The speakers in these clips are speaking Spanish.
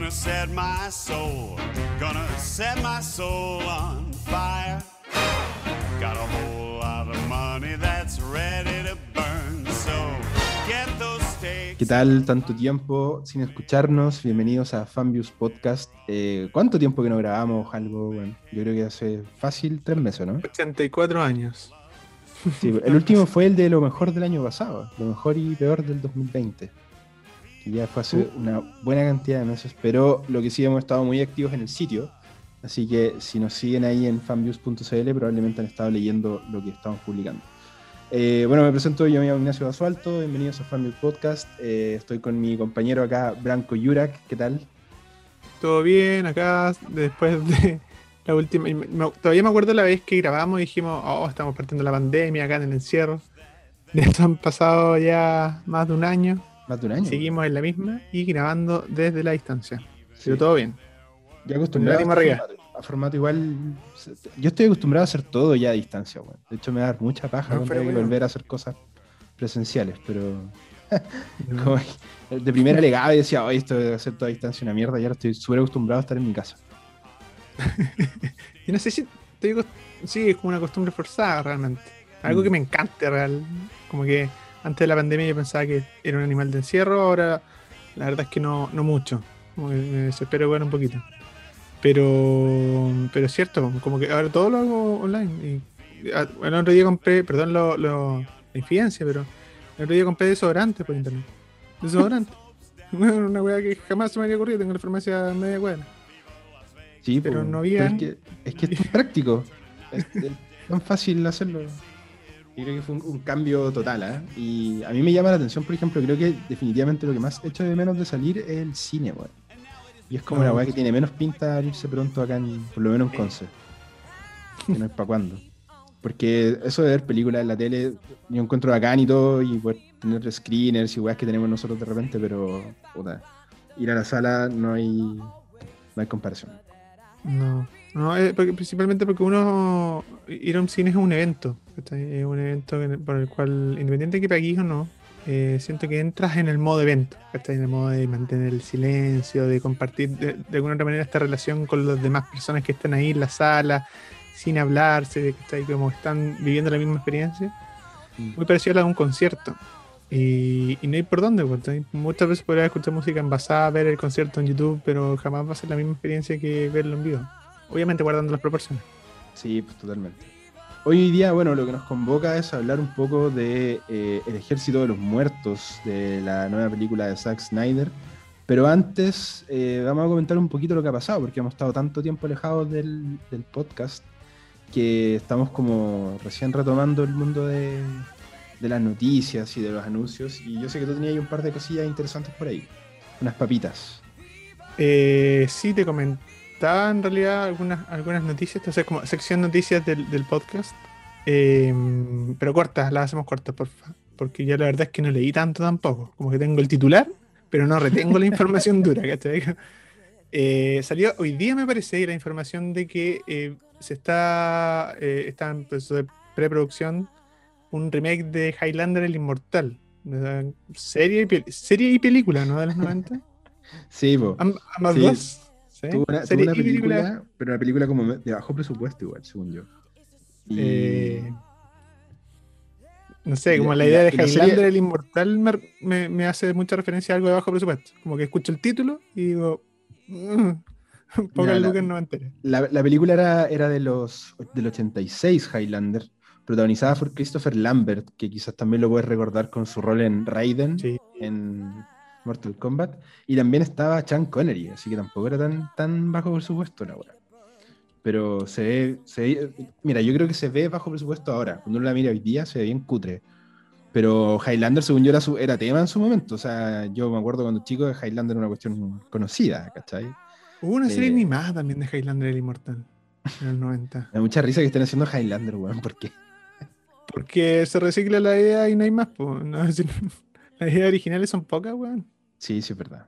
Gonna set my soul, gonna set my soul on fire. Got a whole lot of money that's ready to burn, so get those stakes. ¿Qué tal? Tanto tiempo sin escucharnos. Bienvenidos a Fanviews Podcast. Eh, ¿Cuánto tiempo que no grabamos algo? Bueno, yo creo que hace fácil tres meses, ¿no? 84 años. Sí, el último fue el de lo mejor del año pasado, lo mejor y peor del 2020. Que ya fue hace una buena cantidad de meses, pero lo que sí hemos estado muy activos en el sitio. Así que si nos siguen ahí en fanviews.cl, probablemente han estado leyendo lo que estamos publicando. Eh, bueno, me presento, yo me llamo Ignacio Basualto, bienvenidos a Fanviews Podcast. Eh, estoy con mi compañero acá, Branco Yurak, ¿qué tal? Todo bien acá, después de la última. me- Todavía me acuerdo la vez que grabamos y dijimos, oh, estamos partiendo la pandemia acá en el encierro. De han pasado ya más de un año. Más de un año. Seguimos en la misma y grabando desde la distancia. Sí. Pero todo bien. Ya acostumbrado a, formato, a formato igual. Yo estoy acostumbrado a hacer todo ya a distancia, weón. De hecho, me da mucha paja No, pero bueno. volver a hacer cosas presenciales, pero. como de primera legaba y decía, oye, esto de hacer todo a distancia es una mierda, y ahora estoy súper acostumbrado a estar en mi casa. Y no sé si te digo, sí, es como una costumbre forzada realmente. Algo Mm. que me encanta real. Como que antes de la pandemia yo pensaba que era un animal de encierro, ahora la verdad es que no, no mucho. Como que me desespero igual un poquito. Pero, pero es cierto, como que ahora todo lo hago online. Y, ah, el otro día compré, perdón lo, lo- la infidencia, pero el otro día compré desodorante por internet. Desodorante. Una weá que jamás se me había ocurrido, tengo la farmacia media cuadra. Sí, Pero no había- es que, es que es práctico. es, es tan fácil hacerlo. Y creo que fue un, un cambio total, ¿ah? Y a mí me llama la atención, por ejemplo, creo que definitivamente lo que más echo de menos de salir es el cine, weón. Y es como Ah, una weá que tiene menos pinta de abrirse pronto acá, en, por lo menos en Conce. Que no es para cuándo. Porque eso de ver películas en la tele, yo encuentro bacán y todo, y poder tener screeners y weas que tenemos nosotros de repente, pero puta, ir a la sala no hay, no hay comparación. No, no eh, porque- principalmente porque uno ir a un cine es un evento, ¿cachai? es un evento por el cual, independiente de que pagues o no, eh, siento que entras en el modo evento, ¿cachai? en el modo de mantener el silencio, de compartir de, de alguna otra manera esta relación con las demás personas que están ahí en la sala, sin hablarse, de que está ahí como están viviendo la misma experiencia, Mm. muy parecido a la de un concierto. Y, y no hay por dónde, ¿cachai? muchas veces podrías escuchar música envasada, ver el concierto en YouTube, pero jamás va a ser la misma experiencia que verlo en vivo. Obviamente guardando las proporciones. Sí, pues totalmente. Hoy día, bueno, lo que nos convoca es hablar un poco de eh, El Ejército de los Muertos, de la nueva película de Zack Snyder. Pero antes, eh, vamos a comentar un poquito lo que ha pasado, porque hemos estado tanto tiempo alejados del, podcast que estamos como recién retomando el mundo de, las noticias y de los anuncios. Y yo sé que tú tenías un par de cosillas interesantes por ahí. Unas papitas. Eh, sí, te comentaba en realidad algunas, algunas noticias, entonces como sección noticias del, del podcast. Eh, pero cortas, las hacemos cortas, porfa. Porque yo la verdad es que no leí tanto tampoco. Como que tengo el titular, pero no retengo la información dura, ¿cachai? Eh, salió hoy día, me parece, la información de que eh, se está, eh, está en proceso de preproducción un remake de Highlander el Inmortal. Serie y, serie y película, ¿no? De los 90. Sí, ambas Sí. dos. ¿Sí? Tuvo una, tuvo película. película, pero una película como de bajo presupuesto igual, según yo. Y- Eh, no sé, como la- idea de Highlander serie- el Inmortal me, me- me hace mucha referencia a algo de bajo presupuesto. Como que escucho el título y digo, "Mm, pocas Mira, la- no me. La, la película era, era de los, del 86, Highlander, protagonizada por Christopher Lambert, que quizás también lo puedes recordar con su rol en Raiden, Sí. en Mortal Kombat. Y también estaba Sean Connery, así que tampoco era tan, tan bajo presupuesto la hora. Pero se ve, se ve- Mira, yo creo que se ve bajo presupuesto ahora. Cuando uno la mira hoy día, se ve bien cutre. Pero Highlander, según yo, era, su- era tema en su momento. O sea, yo me acuerdo cuando chico de Highlander era una cuestión conocida, ¿cachai? Hubo una serie Eh, animada también de Highlander el Inmortal en el 90. Me da mucha risa que estén haciendo Highlander, weón, porque Porque se recicla la idea y no hay más. po, ¿no? Las ideas originales son pocas, weón. Sí, sí, es verdad.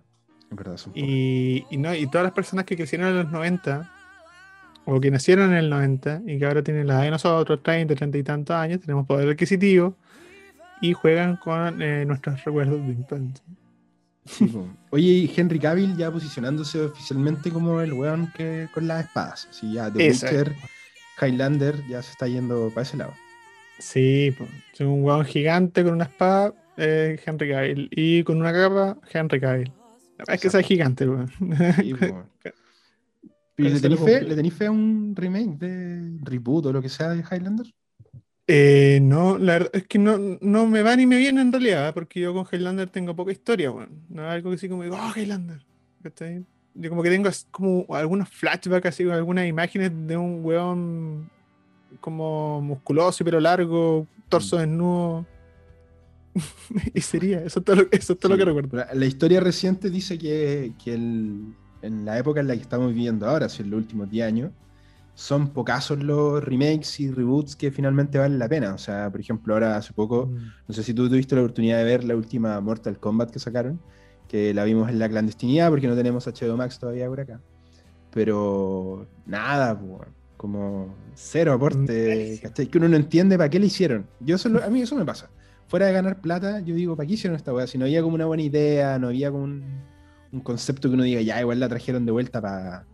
Es verdad, son pocas. Y, y no, y todas las personas que crecieron en los 90 o que nacieron en el 90 y que ahora tienen la edad de nosotros, 30, 30 y tantos años, tenemos poder adquisitivo y juegan con eh, nuestros recuerdos de infancia. Sí. Oye, y Henry Cavill ya posicionándose oficialmente como el weón que con las espadas. Así ya The Exacto. Witcher, Highlander ya se está yendo para ese lado. Sí. Es un hueón gigante con una espada, eh, Henry Cavill. Y con una capa, Henry Cavill. Es que sea gigante, weón. Sí, po. ¿Y Eso ¿Le tenéis fe, cumple. ¿Le tenéis fe a un remake de reboot o lo que sea de Highlander? Eh, no, la verdad es que no, no me va ni me viene en realidad, porque yo con Highlander tengo poca historia, weón. No es algo que así como digo, oh, Highlander. ¿cachai? Yo como que tengo como algunos flashbacks, así, con algunas imágenes de un weón como musculoso y pero largo, torso Mm. desnudo. y sería, eso es todo lo, eso es todo lo que Sí. recuerdo. La, la historia reciente dice que, que el- en la época en la que estamos viviendo ahora, si en los últimos 10 años, son pocazos los remakes y reboots que finalmente valen la pena. O sea, por ejemplo, ahora hace poco, Mm. no sé si tú tuviste la oportunidad de ver la última Mortal Kombat que sacaron, que la vimos en la clandestinidad porque no tenemos HBO Max todavía por acá. Pero nada, po, como cero aporte, Malísimo. ¿cachai? Que uno no entiende para qué le hicieron. Yo eso lo- a mí eso me pasa. Fuera de ganar plata, yo digo, ¿para qué hicieron esta weá? Si no había como una buena idea, no había como un, un concepto que uno diga, ya, igual la trajeron de vuelta para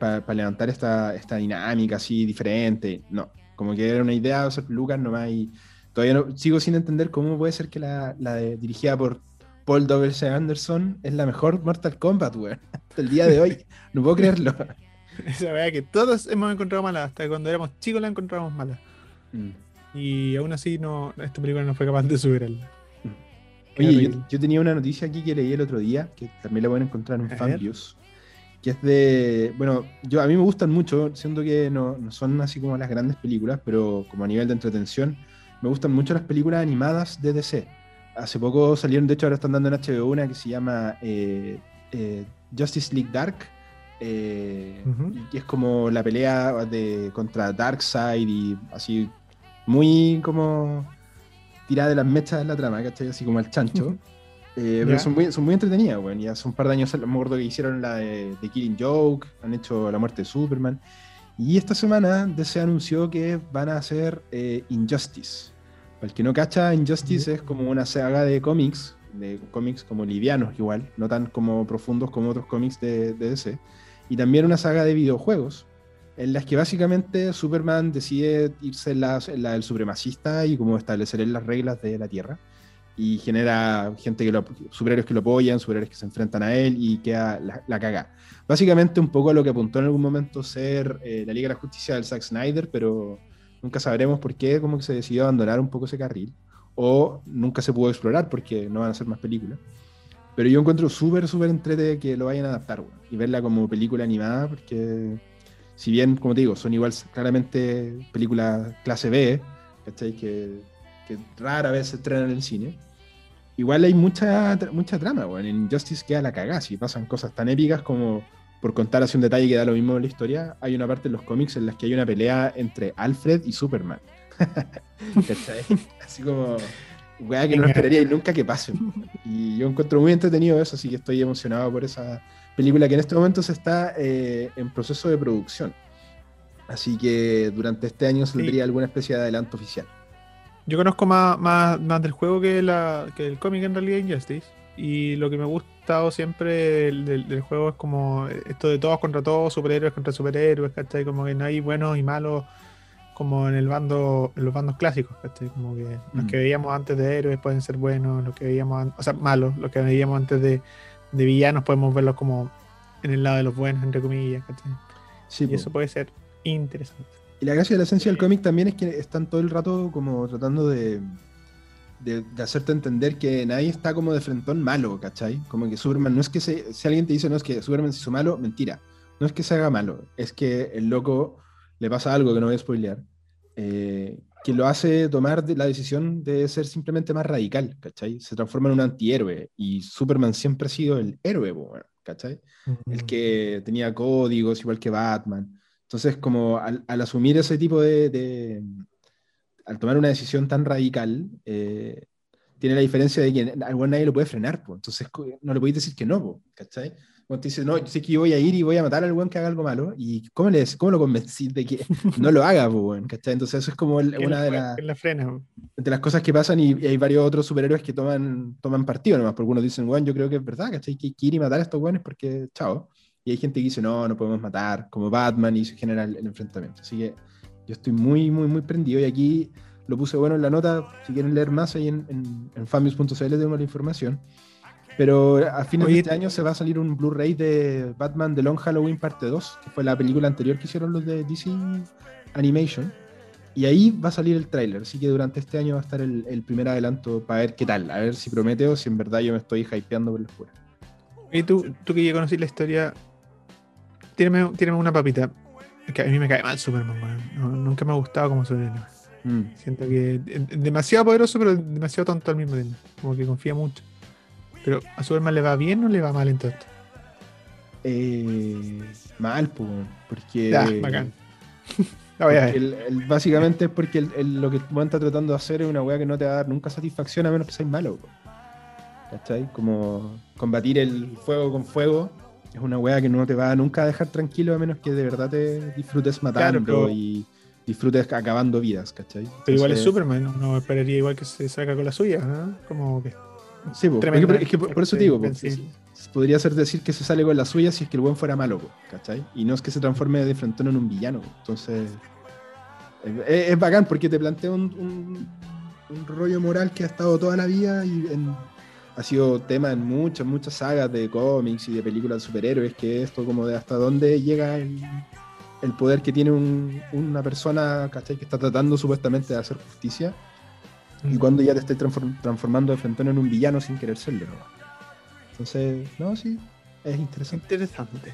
Para levantar esta, esta dinámica así diferente. No, como que era una idea de hacer Lucas nomás y todavía no, sigo sin entender cómo puede ser que la, la de- dirigida por Paul W.C. Anderson es la mejor Mortal Kombat, weón. Hasta el día de hoy. No puedo creerlo. Esa weá que todos hemos encontrado mala, hasta cuando éramos chicos la encontrábamos mala. Mm. Y aún así no, esta película no fue capaz de superarla. Qué Oye, yo, tenía una noticia aquí que leí el otro día, que también la pueden encontrar en. Fanviews, que es de, bueno, yo a mí me gustan mucho, siento que no, no son así como las grandes películas, pero como a nivel de entretención, me gustan mucho las películas animadas de DC. Hace poco salieron, de hecho ahora están dando en HBO una que se llama eh, eh, Justice League Dark, eh, y que es como la pelea de, contra Darkseid y así muy como tirada de las mechas de la trama, ¿cachai? Así como al chancho. Eh, pero Ya. son muy, son muy entretenidas, weón. Y hace un par de años me acuerdo que hicieron la de, de Killing Joke, han hecho La muerte de Superman. Y esta semana DC anunció que van a hacer eh, Injustice. Para el que no cacha, Injustice es como una saga de cómics, de cómics como livianos igual, no tan como profundos como otros cómics de, de DC. Y también una saga de videojuegos, en las que básicamente Superman decide irse en la, en la del supremacista y como establecer las reglas de la Tierra y genera gente que lo, superhéroes que lo apoyan, superhéroes que se enfrentan a él y queda la, la caga. Básicamente un poco a lo que apuntó en algún momento ser eh, la Liga de la Justicia del Zack Snyder, pero nunca sabremos por qué como que se decidió abandonar un poco ese carril o nunca se pudo explorar porque no van a hacer más películas. Pero yo encuentro súper, súper entrete que lo vayan a adaptar weón, y verla como película animada porque si bien, como te digo, son igual claramente películas clase B, ¿cachai? Que, que rara vez se estrenan en el cine. Igual hay mucha, mucha trama, weón. En Injustice queda la cagada. Si pasan cosas tan épicas como, por contar así un detalle que da lo mismo en la historia, hay una parte en los cómics en las que hay una pelea entre Alfred y Superman. ¿Cachai? Así como, weá, que no esperaría nunca que pase. Y yo encuentro muy entretenido eso, así que estoy emocionado por esa película que en este momento se está eh, en proceso de producción. Así que durante este año saldría alguna especie de adelanto oficial. Yo conozco más, más, más del juego que, la, que del cómic en realidad Injustice. Y lo que me ha gustado siempre del, del- del juego es como esto de todos contra todos, superhéroes contra superhéroes, ¿cachai? Como que no hay buenos y malos como en el bando, en los bandos clásicos, ¿cachai? Como que los Mm. que veíamos antes de héroes pueden ser buenos, los que veíamos, an- o sea, malos, los que veíamos antes de, de villanos podemos verlos como en el lado de los buenos, entre comillas, ¿cachai? Sí, Y po. eso puede ser interesante. Y la gracia de la esencia del cómic también es que están todo el rato como tratando de, de, de hacerte entender que nadie está como de frentón malo, ¿cachai? Como que Superman no es que se, si alguien te dice no es que Superman se hizo malo, mentira. No es que se haga malo, es que el loco le pasa algo que no voy a spoilear, eh, que lo hace tomar la decisión de ser simplemente más radical, ¿cachai? Se transforma en un antihéroe y Superman siempre ha sido el héroe, po, weón, ¿cachai? el que tenía códigos, igual que Batman. Entonces, como al, al asumir ese tipo de, de- Al tomar una decisión tan radical, eh, tiene la diferencia de que al nadie lo puede frenar, po. entonces no le podéis decir que no, po, ¿cachai? Cuando te dice, no, yo sé que yo voy a ir y voy a matar al weón que haga algo malo. ¿Y cómo, le, cómo lo convencís de que no lo haga, weón? ¿cachai? Entonces, eso es como el- una la- de, las que la frena. de las cosas que pasan. Y, y hay varios otros superhéroes que toman, toman partido nomás. Porque algunos dicen, weón, yo creo que es verdad, ¿cachai? Que hay que ir y matar a estos weones porque, chao. Y hay gente que dice, no, no podemos matar, como Batman, y se genera el, el enfrentamiento. Así que yo estoy muy, muy, muy prendido. Y aquí lo puse bueno en la nota. Si quieren leer más, ahí en, en, en tengo la información. Pero a fines Oye, de este año se va a salir un Blu-ray de Batman The Long Halloween parte 2, que fue la película anterior que hicieron los de DC Animation. Y ahí va a salir el tráiler, así que durante este año va a estar el, el primer adelanto para ver qué tal, a ver si promete o si en verdad yo me estoy hypeando por la pura. Y tú, tú que ya conocí la historia, tírame, tírame una papita. Que a mí me cae mal Superman, weón. No, nunca me ha gustado como superhéroe. Mm. Siento que es demasiado poderoso, pero demasiado tonto al mismo tiempo. Como que confía mucho. Pero ¿a Superman le va bien o le va mal en todo esto? Eh, mal, pues, porque... Ya, bacán. La voy a porque ver. el- el- básicamente es porque el- lo que tú está tratando de hacer es una weá que no te va a dar nunca satisfacción a menos que seas malo. po. ¿Cachai? Como combatir el fuego con fuego es una weá que no te va a nunca dejar tranquilo a menos que de verdad te disfrutes matando pero- y disfrutes acabando vidas, ¿cachai? Pero igual es Superman, uno esperaría igual que se saca con la suya, ¿no? Como que Sí, po, tremenda- es que por, por eso te digo, po, podría ser decir que se sale con la suya si es que el buen fuera malo, po, ¿cachai? Y no es que se transforme de frente en un villano. Entonces, es, es bacán porque te plantea un, un- un rollo moral que ha estado toda la vida y en- ha sido tema en muchas, muchas sagas de cómics y de películas de superhéroes, que esto como de hasta dónde llega el, el poder que tiene un- una persona, ¿cachai? Que está tratando supuestamente de hacer justicia y cuando ya te transform- transformando de frente en un villano sin querer serlo. Entonces, no, sí, es interesante. Interesante.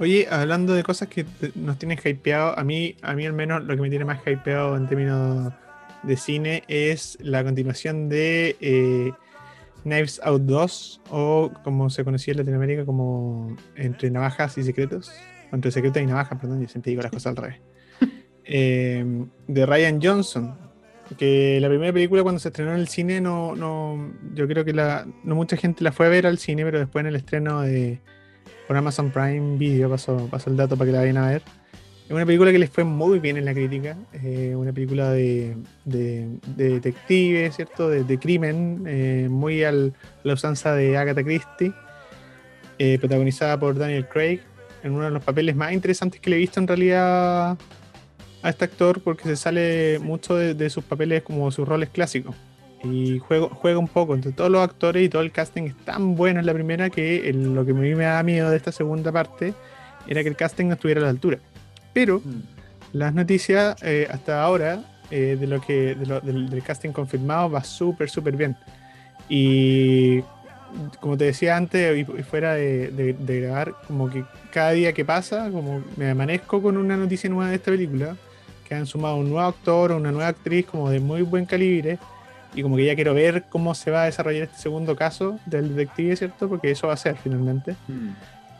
Oye, hablando de cosas que nos tienen hypeado, a mí, a mí al menos lo que me tiene más hypeado en términos de cine es la continuación de eh, Knives Out 2, o como se conocía en Latinoamérica como Entre Navajas y Secretos. o Entre Secretos y Navajas, perdón, yo siempre digo las cosas al revés. Eh, de Ryan Johnson, que la primera película cuando se estrenó en el cine no, no yo creo que la, no mucha gente la fue a ver al cine, pero después en el estreno de por Amazon Prime Video pasó, pasó el dato para que la vayan a ver. Es una película que les fue muy bien en la crítica, eh, una película de, de, de detective, ¿cierto? De, crimen, eh, muy al, la usanza de Agatha Christie, eh, protagonizada por Daniel Craig, en uno de los papeles más interesantes que le he visto en realidad a este actor, porque se sale mucho de, de sus papeles como sus roles clásicos. Y juega, juega un poco entre todos los actores y todo el casting es tan bueno en la primera que el- lo que a mí me da miedo de esta segunda parte era que el casting no estuviera a la altura. Pero las noticias eh, hasta ahora eh, de lo que de lo- del, del casting confirmado va súper súper bien y como te decía antes y, fuera de, de- de grabar como que cada día que pasa como me amanezco con una noticia nueva de esta película que han sumado un nuevo actor o una nueva actriz como de muy buen calibre y como que ya quiero ver cómo se va a desarrollar este segundo caso del detective cierto porque eso va a ser finalmente Mm.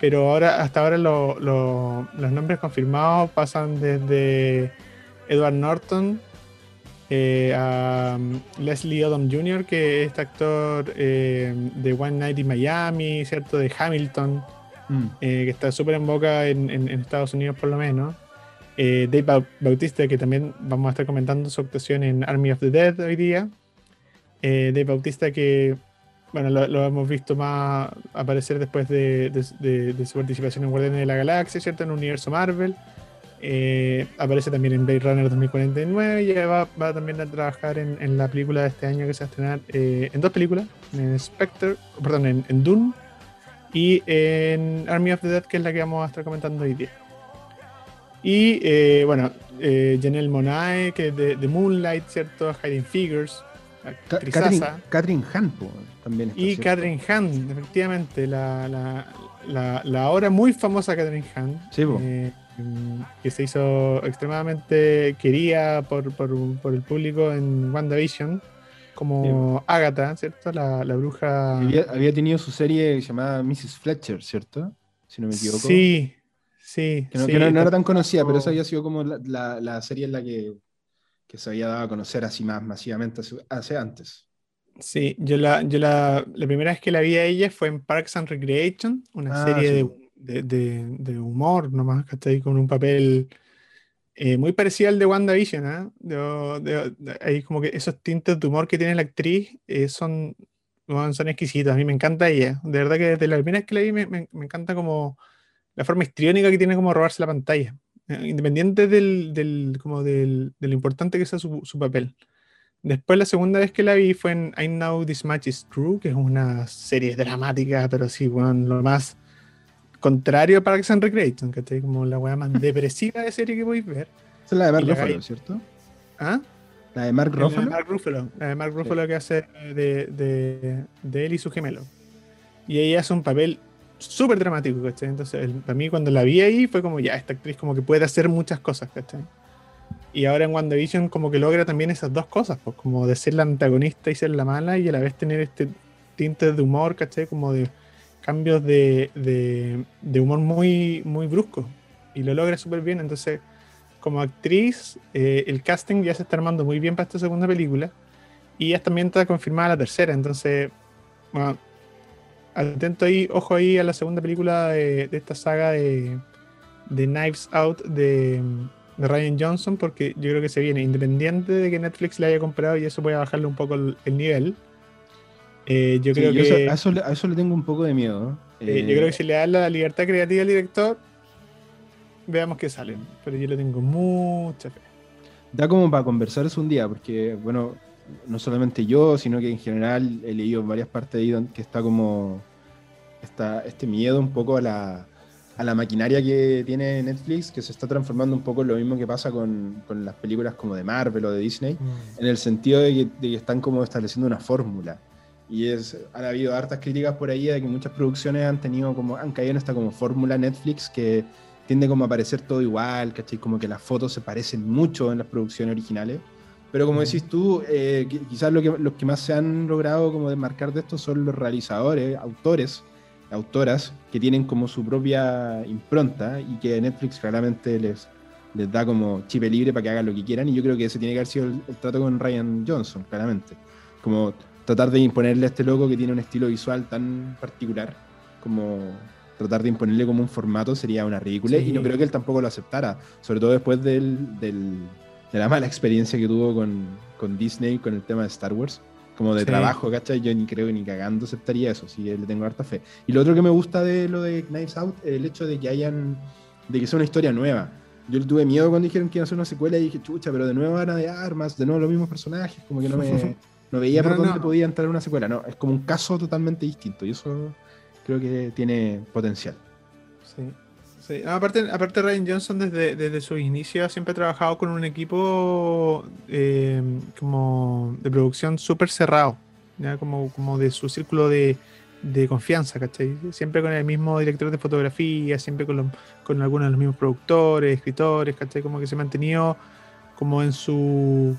pero ahora hasta ahora lo- lo- los nombres confirmados pasan desde Edward Norton eh, a um, Leslie Odom Jr., que es este actor eh, de One Night in Miami, ¿cierto? De Hamilton, Mm. eh, que está súper en boca en, en- en Estados Unidos por lo menos. Eh, Dave Bau- Bautista, que también vamos a estar comentando su actuación en Army of the Dead hoy día. Eh, Dave Bautista, que bueno, lo, hemos visto más aparecer después de, su participación en Guardianes de la Galaxia, ¿cierto? En universo Marvel. Eh, aparece también en Blade Runner 2049 y va, va también a trabajar en, en la película de este año que se va a estrenar en dos películas, en Spectre, perdón, en, en Dune y en Army of the Dead, que es la que vamos a estar comentando hoy día. Y eh, bueno, eh, Janelle Monae, que es de, de Moonlight, ¿cierto? Hiding Figures. Catherine, Catherine Hahn, po, también está, Y ¿cierto? Catherine Hahn, efectivamente, la, la, la, la ahora muy famosa Catherine Hahn, Sí, eh, que se hizo extremadamente querida por, por, por el público en WandaVision, como Agatha, ¿cierto? La, la bruja. Había, había tenido su serie llamada Mrs. Fletcher, ¿cierto? Si no me equivoco. Sí, sí. Que no, sí, que no- no era tan conocida, pero esa había sido como la, la- la serie en la que, que se había dado a conocer así más masivamente hace, hace antes. Sí, yo la, yo la, la primera vez que la vi a ella fue en Parks and Recreation, una Ah, serie sí. de, de, de- humor nomás, que está ahí con un papel eh, muy parecido al de WandaVision, ¿ah? De- ahí como que esos tintes de humor que tiene la actriz eh, son, son exquisitos, a mí me encanta ella, de verdad que desde la primera vez que la vi me, me- me encanta como la forma histriónica que tiene como robarse la pantalla, eh, independiente del, del, como del, de lo importante que sea su, su papel. Después la segunda vez que la vi fue en I Know This Match Is True, que es una serie dramática, pero sí, bueno, lo más contrario a Parks and Recreation, que como la weá más depresiva de serie que podéis ver. Esa es la de Mark Ruffalo, ¿cierto? ¿Ah? La de Mark La de Ruffalo. Mark Ruffalo, la de Mark Ruffalo que hace de, de, de él y su gemelo. Y ella hace un papel súper dramático, ¿cachai? Entonces, para mí cuando la vi ahí fue como, ya, esta actriz como que puede hacer muchas cosas, ¿cachai? Y ahora en WandaVision como que logra también esas dos cosas, pues como de ser la antagonista y ser la mala y a la vez tener este tinte de humor, ¿cachai? Como de cambios de, de, de humor muy, muy bruscos. Y lo logra súper bien, entonces como actriz, eh, el casting ya se está armando muy bien para esta segunda película. Y ya también está confirmada la tercera. Entonces, bueno, atento ahí, ojo ahí a la segunda película de, de esta saga de, de Knives Out de, de Ryan Johnson, porque yo creo que se viene, independiente de que Netflix le haya comprado y eso puede bajarle un poco el, el nivel. Eh, yo Sí, creo yo que. eso- a, eso, a eso le tengo un poco de miedo. Eh, Eh, yo creo que si le da la libertad creativa al director, veamos qué sale. Pero yo le tengo mucha fe. Da como para conversar eso un día, porque, bueno, no solamente yo, sino que en general he leído en varias partes ahí donde- que está como está este miedo un poco a la, a la maquinaria que tiene Netflix, que se está transformando un poco en lo mismo que pasa con, con las películas como de Marvel o de Disney, en el sentido de que, de que están como estableciendo una fórmula. Y es, han habido hartas críticas por ahí de que muchas producciones han tenido como, han caído en esta como fórmula Netflix que tiende como a parecer todo igual, ¿cachai? Como que las fotos se parecen mucho en las producciones originales. Pero como decís tú, eh, qui- quizás lo que, los que más se han logrado como desmarcar de esto son los realizadores, autores, autoras, que tienen como su propia impronta y que Netflix claramente les, les da como chip libre para que hagan lo que quieran. Y yo creo que ese tiene que haber sido el, el trato con Ryan Johnson, claramente. Como tratar de imponerle a este loco que tiene un estilo visual tan particular, como tratar de imponerle como un formato sería una ridícula. Sí. Y no creo que él tampoco lo aceptara, sobre todo después del, del- de la mala experiencia que tuvo con, con Disney, con el tema de Star Wars. Como de Sí. trabajo, ¿cachai? Yo ni creo ni cagando aceptaría eso, sí, le tengo harta fe. Y lo otro que me gusta de lo de Knives Out, el hecho de que hayan, de que sea una historia nueva. Yo tuve miedo cuando dijeron que iba a ser una secuela y dije, chucha, pero de nuevo Ana de Armas, de nuevo los mismos personajes, como que no me no veía por No, dónde no. podía entrar una secuela. No, es como un caso totalmente distinto y eso creo que tiene potencial. Sí. No, aparte, aparte Ryan Johnson desde, desde sus inicios siempre ha trabajado con un equipo eh, como de producción súper cerrado, ¿ya? Como, como de su círculo de, de confianza, ¿cachai? Siempre con el mismo director de fotografía, siempre con, con algunos de los mismos productores, escritores, ¿cachai? Como que se ha mantenido como en su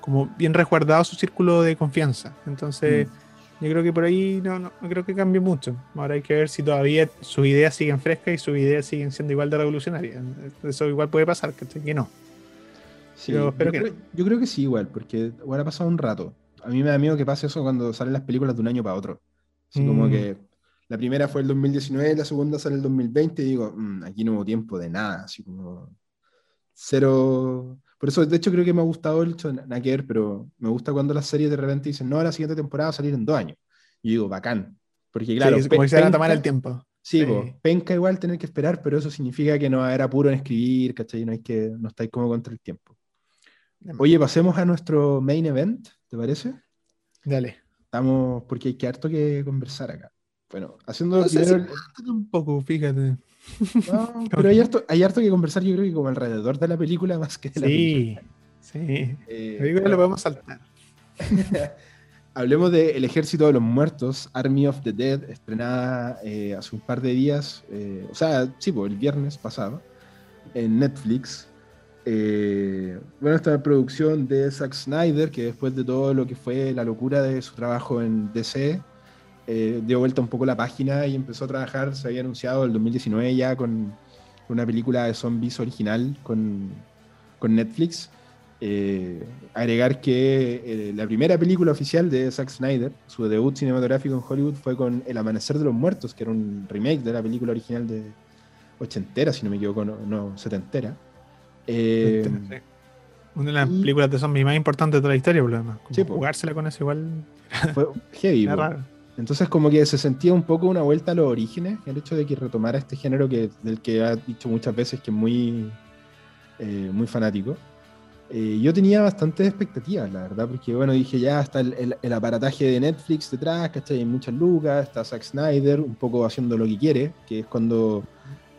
como bien resguardado su círculo de confianza. Entonces, yo creo que por ahí no, no, no creo que cambie mucho. Ahora hay que ver si todavía sus ideas siguen frescas y sus ideas siguen siendo igual de revolucionarias. Eso igual puede pasar. Que no. Sí, yo, espero que creo, yo creo que sí, igual, porque igual ha pasado un rato. A mí me da miedo que pase eso cuando salen las películas de un año para otro. Así como Mm. que la primera fue el 2019, la segunda sale el 2020 y digo, "Mm, aquí no hubo tiempo de nada, así como cero. Por eso, de hecho, creo que me ha gustado el ver, pero me gusta cuando las series de repente dicen, no, la siguiente temporada va a salir en dos años. Y digo, bacán. Porque claro, Sí, como que se van a tomar el tiempo. Sí, Sí. po, penca igual tener que esperar, pero eso significa que no va a haber apuro en escribir, ¿cachai? No, hay que, no estáis como contra el tiempo. Oye, pasemos a nuestro main event, ¿te parece? Dale. Estamos, porque hay que harto que conversar acá. Bueno, haciendo No sé si el- Tampoco, fíjate. No, pero hay harto, hay harto que conversar, yo creo que como alrededor de la película más que de la película. Sí, sí. Eh, Lo digo que lo podemos saltar. Hablemos de El Ejército de los Muertos, Army of the Dead, estrenada eh, hace un par de días, eh, o sea, sí, pues, el viernes pasado, en Netflix. Eh, bueno, esta producción de Zack Snyder, que después de todo lo que fue la locura de su trabajo en DC, eh, dio vuelta un poco la página y empezó a trabajar, se había anunciado el 2019 ya con una película de zombies original con, con Netflix. Eh, agregar que eh, la primera película oficial de Zack Snyder, su debut cinematográfico en Hollywood, fue con El Amanecer de los Muertos, que era un remake de la película original de ochentera, si no me equivoco, no, no setentera. Eh, Sí. Una de las y- películas de zombies más importantes de toda la historia. Como Sí, jugársela con eso igual fue heavy. era raro. Entonces como que se sentía un poco una vuelta a los orígenes, el hecho de que retomara este género que, del que ha dicho muchas veces que es muy, eh, muy fanático. Eh, yo tenía bastantes expectativas, la verdad, porque bueno, dije ya está el, el- el aparataje de Netflix detrás, ¿cachai? Hay muchas lucas, está Zack Snyder un poco haciendo lo que quiere, que es cuando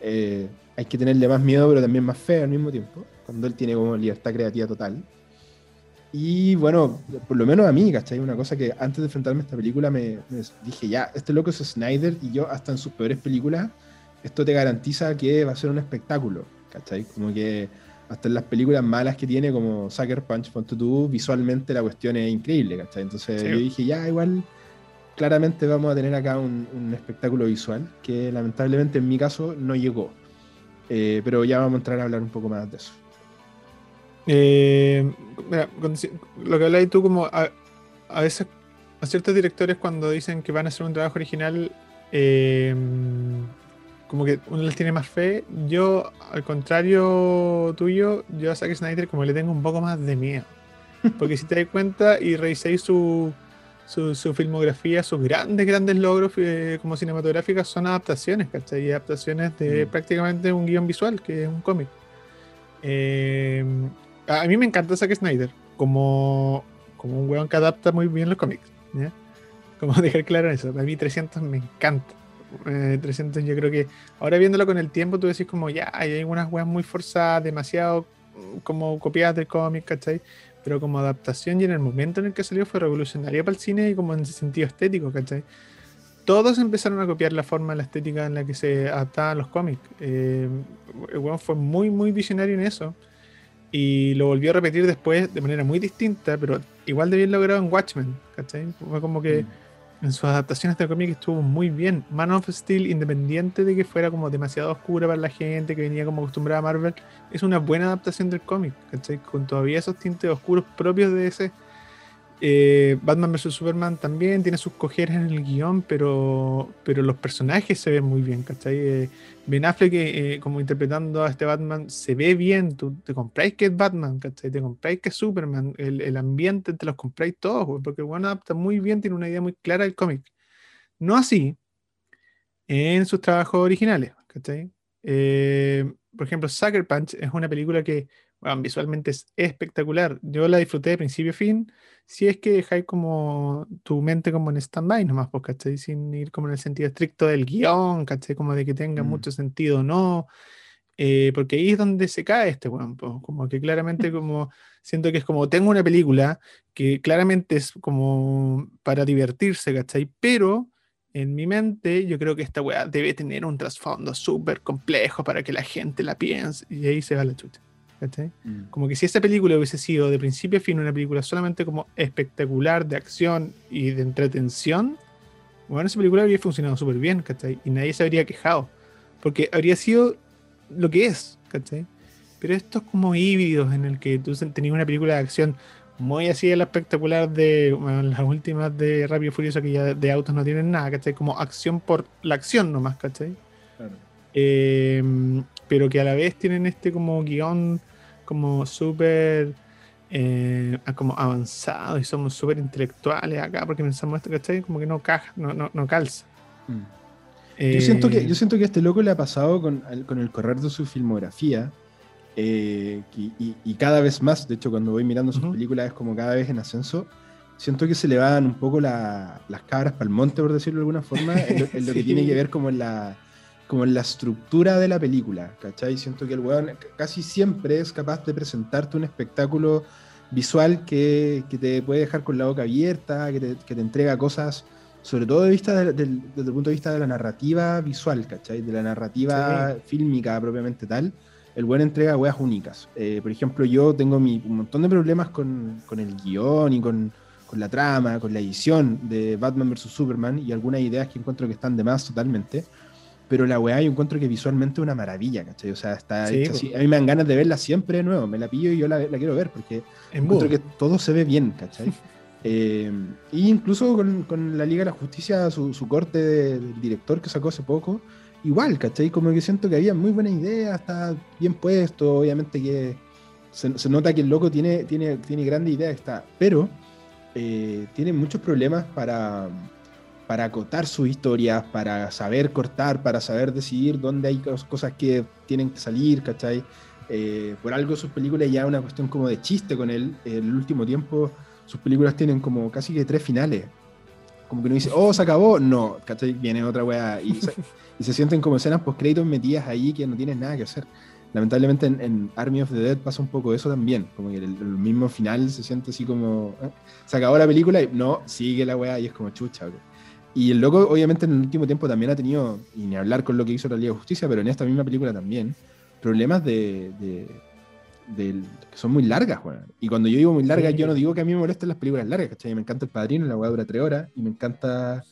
eh, hay que tenerle más miedo pero también más fe al mismo tiempo, cuando él tiene como libertad creativa total. Y bueno, por lo menos a mí, ¿cachai? Una cosa que antes de enfrentarme a esta película me, me dije, ya, este loco es Snyder y yo hasta en sus peores películas, esto te garantiza que va a ser un espectáculo, ¿cachai? Como que hasta en las películas malas que tiene, como Sucker Punch, ponte tú, visualmente la cuestión es increíble, ¿cachai? Entonces Sí. yo dije, ya, igual, claramente vamos a tener acá un, un espectáculo visual que lamentablemente en mi caso no llegó. Eh, pero ya vamos a entrar a hablar un poco más de eso. Eh, mira, lo que habláis tú, como a, a veces a ciertos directores cuando dicen que van a hacer un trabajo original, eh, como que uno les tiene más fe. Yo, al contrario tuyo, yo a Zack Snyder como le tengo un poco más de miedo. Porque si te das cuenta y revisáis su, su, su filmografía, sus grandes, grandes logros eh, como cinematográficas son adaptaciones, ¿cachai? Y adaptaciones de Mm. prácticamente un guion visual, que es un cómic. Eh, a mí me encanta Zack Snyder como, como un weón que adapta muy bien los cómics. ¿ya? Como dejar claro eso. A mí 300 me encanta. Eh, 300 yo creo que ahora viéndolo con el tiempo tú decís como ya hay algunas weas muy forzadas, demasiado mm, como copiadas del cómic, ¿cachai? Pero como adaptación y en el momento en el que salió fue revolucionaria para el cine y como en sentido estético, ¿cachai? Todos empezaron a copiar la forma, la estética en la que se adaptaban los cómics. Eh, el weón fue muy, muy visionario en eso. Y lo volvió a repetir después de manera muy distinta, pero igual de bien logrado en Watchmen, ¿cachai? Fue como que en sus adaptaciones de cómic estuvo muy bien. Man of Steel, independiente de que fuera como demasiado oscura para la gente que venía como acostumbrada a Marvel, es una buena adaptación del cómic, ¿cachai? Con todavía esos tintes oscuros propios de ese. Eh, Batman vs Superman también tiene sus cojeras en el guion, pero, pero los personajes se ven muy bien, ¿cachai? Eh, Ben Affleck, eh, como interpretando a este Batman, se ve bien. Tú te compráis que es Batman, ¿cachai? Te compráis que es Superman. El, el ambiente te los compráis todos, güey, porque el bueno adapta muy bien, tiene una idea muy clara del cómic. No así en sus trabajos originales, ¿cachai? Por ejemplo, Sucker Punch es una película que bueno, visualmente es espectacular. Yo la disfruté de principio a fin. Si es que dejáis como tu mente como en stand-by nomás, pues, ¿cachai? Sin ir como en el sentido estricto del guion, ¿cachai? Como de que tenga Mm. mucho sentido o no. Eh, porque ahí es donde se cae este weón, como que claramente como siento que es como tengo una película que claramente es como para divertirse, ¿cachai? Pero en mi mente yo creo que esta weá debe tener un trasfondo súper complejo para que la gente la piense y ahí se va la chucha, ¿cachai? Mm. Como que si esta película hubiese sido de principio a fin una película solamente como espectacular de acción y de entretención, bueno, esa película habría funcionado súper bien, ¿cachai? Y nadie se habría quejado, porque habría sido lo que es, ¿cachai? Pero estos como híbridos en el que tú tenías una película de acción muy así de la espectacular de bueno, las últimas de Rápido y Furioso que ya de autos no tienen nada, ¿cachai? Como acción por la acción nomás, ¿cachai? Claro. Eh, pero que a la vez tienen este como guion como súper eh, como avanzado y somos súper intelectuales acá porque pensamos esto, ¿cachai? Como que no caja, no, no, no calza. Mm. Yo siento, que, Eh, yo siento que a este loco le ha pasado con, el- con el correr de su filmografía. eh, y, y- y cada vez más, de hecho, cuando voy mirando sus Ujú. películas es como cada vez en ascenso. Siento que se le van un poco la- las cabras para el monte, por decirlo de alguna forma, en lo, en lo que tiene que ver como en la como en la estructura de la película, ¿cachai? Siento que el weón casi siempre es capaz de presentarte un espectáculo visual que, que te puede dejar con la boca abierta, que te, que te entrega cosas sobre todo de vista de- del- desde el punto de vista de la narrativa visual, ¿cachai? De la narrativa fílmica propiamente tal, el buen entrega weas únicas. Eh, por ejemplo, yo tengo mi, un montón de problemas con, con el guion y con, con la trama, con la edición de Batman vs. Superman y algunas ideas que encuentro que están de más totalmente. Pero la weá yo encuentro que visualmente es una maravilla, ¿cachai? O sea, está Sí, hecha. A mí me dan ganas de verla siempre de nuevo, me la pillo y yo la, la quiero ver, porque En encuentro que todo se ve bien, ¿cachai? Eh, y incluso con, con la Liga de la Justicia, su, su corte de- del director que sacó hace poco, igual, ¿cachai? Como que siento que había muy buena idea, está bien puesto, obviamente que se, se nota que el loco tiene, tiene, tiene grandes ideas, está, pero eh, tiene muchos problemas para, para acotar sus historias, para saber cortar, para saber decidir dónde hay cos- cosas que tienen que salir, ¿cachai? Eh, por algo sus películas ya una cuestión como de chiste con él. El último tiempo sus películas tienen como casi que tres finales. Como que uno dice, oh, se acabó. No, ¿cachai? Viene otra weá. Y se, y se sienten como escenas post créditos metidas ahí que no tienen nada que hacer. Lamentablemente en, en Army of the Dead pasa un poco eso también. Como que el, el mismo final se siente así como, ¿eh? se acabó la película y no, sigue la weá y es como chucha. ok. Y el loco, obviamente, en el último tiempo también ha tenido, y ni hablar con lo que hizo la Liga de Justicia, pero en esta misma película también, problemas de, de- que son muy largas, weón. Y cuando yo digo muy largas, Sí. yo no digo que a mí me molesten las películas largas, ¿cachai? Me encanta El Padrino, la weá dura tres horas, y me encanta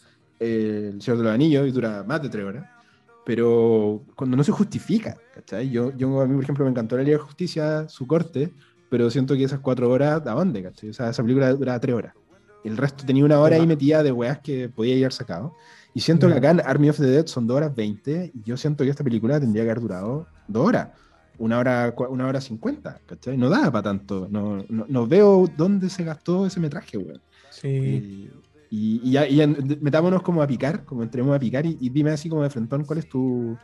eh, El Señor de los Anillos, y dura más de tres horas. Pero cuando no se justifica, ¿cachai? Yo, yo a mí, por ejemplo, me encantó la Liga de Justicia, su corte, pero siento que esas cuatro horas, ¿a dónde, cachai? O sea, esa película duraba tres horas. El resto tenía una hora ahí metida de weas que podía haber sacado. Y siento que acá en Army of the Dead son dos horas 20, y yo siento que esta película tendría que haber durado dos horas. Una hora, una hora cincuenta, ¿cachai? No da para tanto. No, no, no veo dónde se gastó ese metraje, weón. Sí. Y, y y ya metámonos como a picar, como entremos a picar, y, y dime así como de frentón cuál es tu.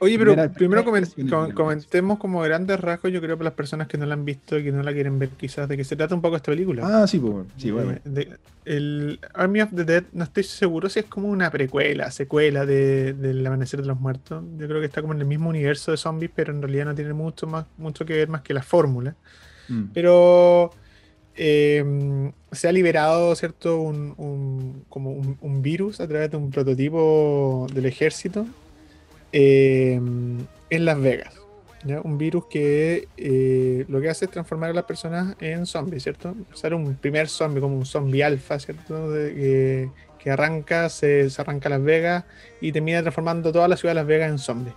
Oye, pero primera- primero com- comentemos como grandes rasgos, yo creo, para las personas que no la han visto y que no la quieren ver, quizás, de que se trata un poco esta película. Ah, sí, pues, bueno, sí, bueno. Eh, de- el Army of the Dead, no estoy seguro si es como una precuela, secuela de, del Amanecer de los Muertos. Yo creo que está como en el mismo universo de zombies, pero en realidad no tiene mucho, más, mucho que ver más que la fórmula. Mm. Pero eh, se ha liberado, ¿cierto? Un, un- como un, un virus a través de un prototipo del ejército eh, en Las Vegas. Un virus que eh, lo que hace es transformar a las personas en zombies, ¿cierto? Ser un primer zombie, como un zombie alfa, ¿cierto? Que, arranca, se, se arranca Las Vegas y termina transformando toda la ciudad de Las Vegas en zombies.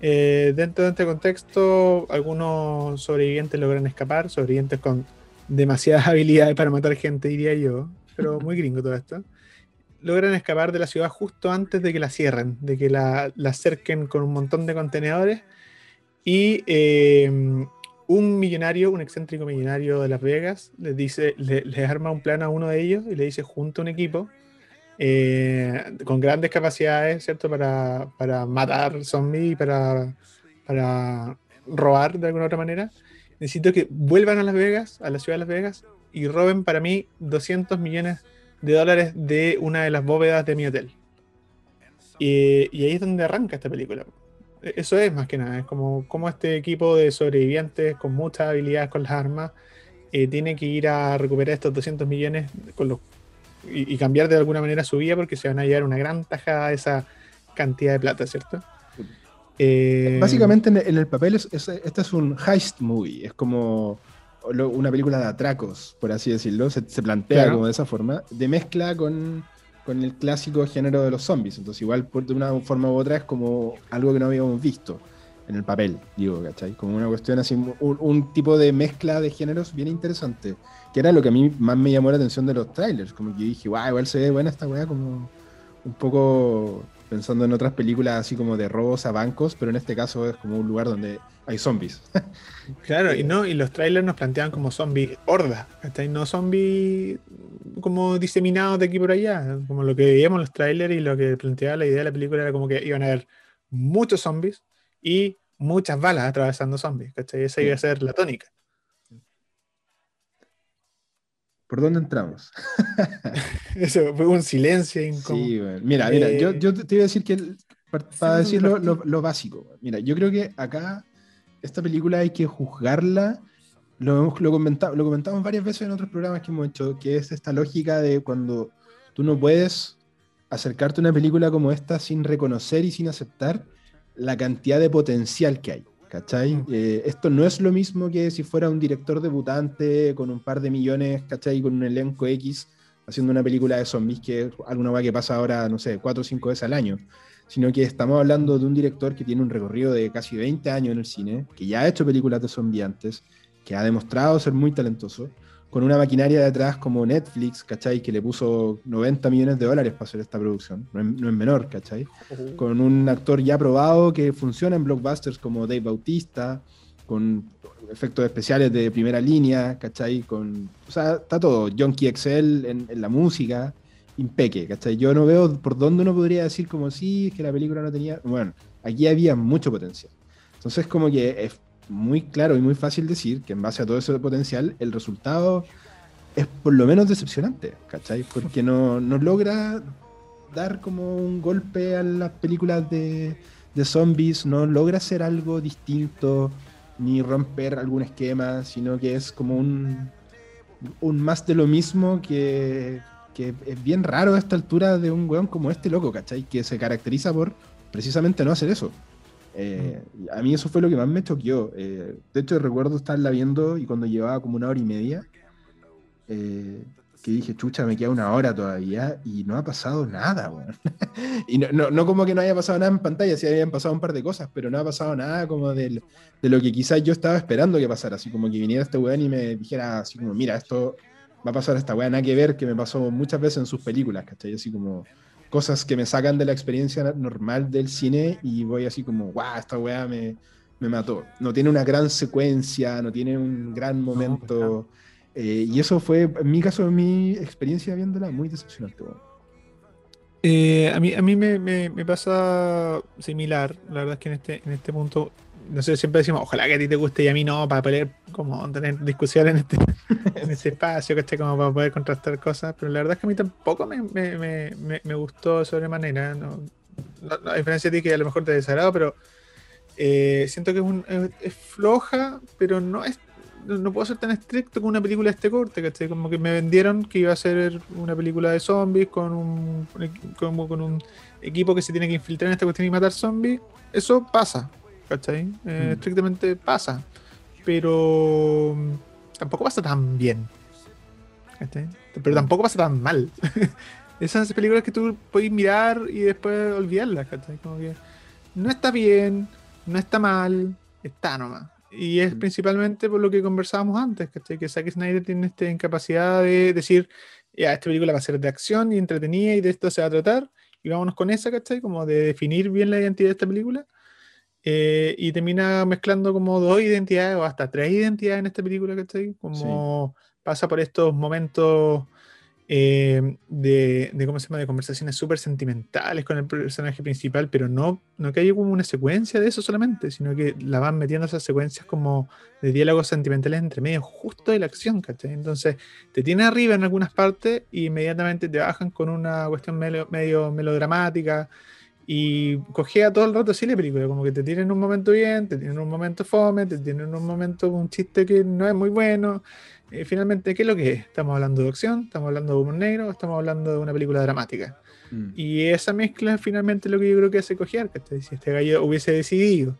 Eh, dentro de este contexto, algunos sobrevivientes logran escapar, sobrevivientes con demasiadas habilidades para matar gente, diría yo, pero muy gringo todo esto. Logran escapar de la ciudad justo antes de que la cierren, de que la, la cerquen con un montón de contenedores. Y eh, un millonario, un excéntrico millonario de Las Vegas, les dice, le- les arma un plan a uno de ellos y le dice: junta un equipo eh, con grandes capacidades, ¿cierto? Para, para matar zombies y para, para robar de alguna otra manera. Necesito que vuelvan a Las Vegas, a la ciudad de Las Vegas, y roben para mí 200 millones de dólares de una de las bóvedas de mi hotel. Y, ahí es donde arranca esta película. E- Eso es más que nada, es como, como este equipo de sobrevivientes con muchas habilidades con las armas eh, tiene que ir a recuperar estos 200 millones con los, y, cambiar de alguna manera su vida porque se van a llevar una gran tajada de esa cantidad de plata, ¿cierto? Básicamente en el, papel es, es- este es un heist movie, es como una película de atracos, por así decirlo, se, se plantea Claro. como de esa forma, de mezcla con, con el clásico género de los zombies, entonces igual por, de una forma u otra es como algo que no habíamos visto en el papel, digo, ¿cachai? Como una cuestión así, un, un tipo de mezcla de géneros bien interesante, que era lo que a mí más me llamó la atención de los trailers, como que dije, guau, igual se ve buena esta weá, como un poco pensando en otras películas así como de robos a bancos, pero en este caso es como un lugar donde hay zombies. Claro, y no, y los trailers nos planteaban como zombies hordas, ¿cachai? No zombies como diseminados de aquí por allá. Como lo que veíamos en los trailers y lo que planteaba la idea de la película era como que iban a haber muchos zombies y muchas balas atravesando zombies, ¿cachai? Esa iba a ser la tónica. ¿Por dónde entramos? Eso fue un silencio incómodo. Sí, bueno. Mira, mira, Eh, yo, yo te iba a decir que el- para, para decir lo, no. lo- lo básico. Mira, yo creo que acá esta película hay que juzgarla. Lo, hemos- lo, comentado, lo comentamos varias veces en otros programas que hemos hecho, que es esta lógica de cuando tú no puedes acercarte a una película como esta sin reconocer y sin aceptar la cantidad de potencial que hay. ¿Cachai? Mm. Eh, esto no es lo mismo que si fuera un director debutante con un par de millones, ¿cachai? Con un elenco X haciendo una película de zombies, que es alguna weá que pasa ahora, no sé, cuatro o cinco veces al año. sino que estamos hablando de un director que tiene un recorrido de casi 20 años en el cine, que ya ha hecho películas de zombies antes, que ha demostrado ser muy talentoso, con una maquinaria detrás como Netflix, ¿cachai? Que le puso 90 millones de dólares para hacer esta producción, no es, no es menor, ¿cachai? Con un actor ya probado que funciona en blockbusters como Dave Bautista, con efectos especiales de primera línea, ¿cachai? Con, o sea, está todo, Junkie XL en, en la música, impeque, ¿cachai? Yo no veo por dónde uno podría decir como sí, es que la película no tenía... Bueno, aquí había mucho potencial. Entonces como que es muy claro y muy fácil decir que en base a todo ese potencial el resultado es por lo menos decepcionante, ¿cachai? Porque no, no logra dar como un golpe a las películas de, de zombies, no logra hacer algo distinto ni romper algún esquema, sino que es como un, un más de lo mismo que, que es bien raro a esta altura de un weón como este loco, ¿cachai? Que se caracteriza por precisamente no hacer eso. Eh, a mí eso fue lo que más me choqueó. Eh, de hecho, recuerdo estarla viendo y cuando llevaba como una hora y media, eh, que dije, chucha, me queda una hora todavía y no ha pasado nada, weón. y no, no, no, como que no haya pasado nada en pantalla, sí habían pasado un par de cosas, pero no ha pasado nada como del, de lo que quizás yo estaba esperando que pasara, así como que viniera este weón y me dijera así como, mira, esto va a pasar esta weá, nada que ver, que me pasó muchas veces en sus películas, ¿cachai? Así como cosas que me sacan de la experiencia normal del cine y voy así como, guau, esta weá me, me mató. No tiene una gran secuencia, no tiene un gran momento. No, pues eh, y eso fue, en mi caso, mi experiencia viéndola, muy decepcionante. Eh, a mí, a mí me, me, me, pasa similar. La verdad es que en este, en este punto, no sé, siempre decimos, ojalá que a ti te guste y a mí no, para poder como tener discusiones en este, en este espacio, que esté como para poder contrastar cosas. Pero la verdad es que a mí tampoco me, me, me gustó de sobremanera. No, a diferencia de ti, que a lo mejor te desagrado, pero eh, siento que es, un, es, floja, pero no es no puedo ser tan estricto con una película de este corte, ¿cachai? Como que me vendieron que iba a ser una película de zombies con un, con un equipo que se tiene que infiltrar en esta cuestión y matar zombies. Eso pasa, ¿cachai? Eh, mm. Estrictamente pasa. Pero tampoco pasa tan bien. ¿cachai? Pero tampoco pasa tan mal. Esas películas que tú puedes mirar y después olvidarlas, ¿cachai? Como que no está bien, no está mal, está nomás. Y es principalmente por lo que conversábamos antes, ¿cachai? que Zack Snyder tiene esta incapacidad de decir, ya, esta película va a ser de acción y entretenida y de esto se va a tratar, y vámonos con esa, ¿cachai? Como de definir bien la identidad de esta película. Eh, y termina mezclando como dos identidades o hasta tres identidades en esta película, ¿cachai? Como sí. pasa por estos momentos eh, de, de, ¿cómo se llama? de conversaciones súper sentimentales con el personaje principal, pero no, no que haya como una secuencia de eso solamente, sino que la van metiendo esas secuencias como de diálogos sentimentales entre medio justo de la acción, ¿cachai? Entonces te tiene arriba en algunas partes y inmediatamente te bajan con una cuestión medio, medio melodramática y cogea todo el rato así la película, como que te tienen un momento bien, te tienen un momento fome, te tienen un momento un chiste que no es muy bueno eh, finalmente, ¿qué es lo que es? ¿Estamos hablando de acción? ¿Estamos hablando de humor negro? ¿Estamos hablando de una película dramática? Mm. Y esa mezcla es finalmente lo que yo creo que hace cojear, que si este gallo hubiese decidido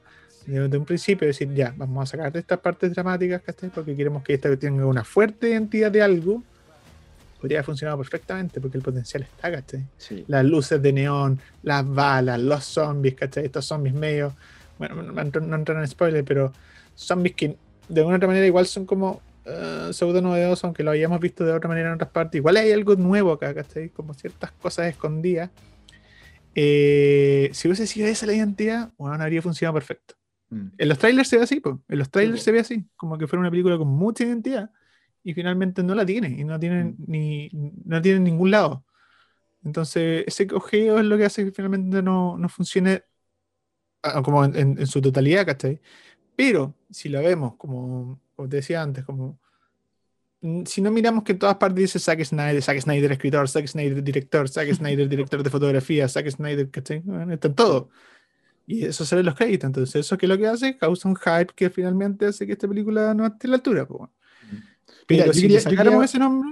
desde un principio decir, ya, vamos a sacar de estas partes dramáticas, ¿cachai? Porque queremos que esta tenga una fuerte identidad de algo, podría haber funcionado perfectamente porque el potencial está, ¿cachai? Sí. Las luces de neón, las balas, los zombies, ¿cachai? Estos zombies medio, bueno, no, no entran en spoiler, pero zombies que de alguna otra manera igual son como uh, pseudo novedoso, aunque lo hayamos visto de otra manera en otras partes. Igual hay algo nuevo acá, ¿cachai? Como ciertas cosas escondidas. Eh, si hubiese sido esa la identidad, bueno, habría funcionado perfecto. Mm. En los trailers se ve así, pues. En los trailers sí, se ve así, como que fuera una película con mucha identidad y finalmente no la tiene y no tiene, mm. ni, no tiene en ningún lado. Entonces, ese cogeo es lo que hace que finalmente no, no funcione ah, como en, en, en, su totalidad, ¿cachai? Pero si la vemos como como te decía antes, como mm, si no miramos que en todas partes dice Zack Snyder, Zack Snyder escritor, Zack Snyder director, Zack Snyder director de fotografía, Zack Snyder, ¿cachai? Bueno, está en todo. Y eso sale en los créditos. Entonces, eso que es lo que hace, causa un hype que finalmente hace que esta película no esté a la altura. Pues. Pero Mira, si quería, sacáramos ese nombre,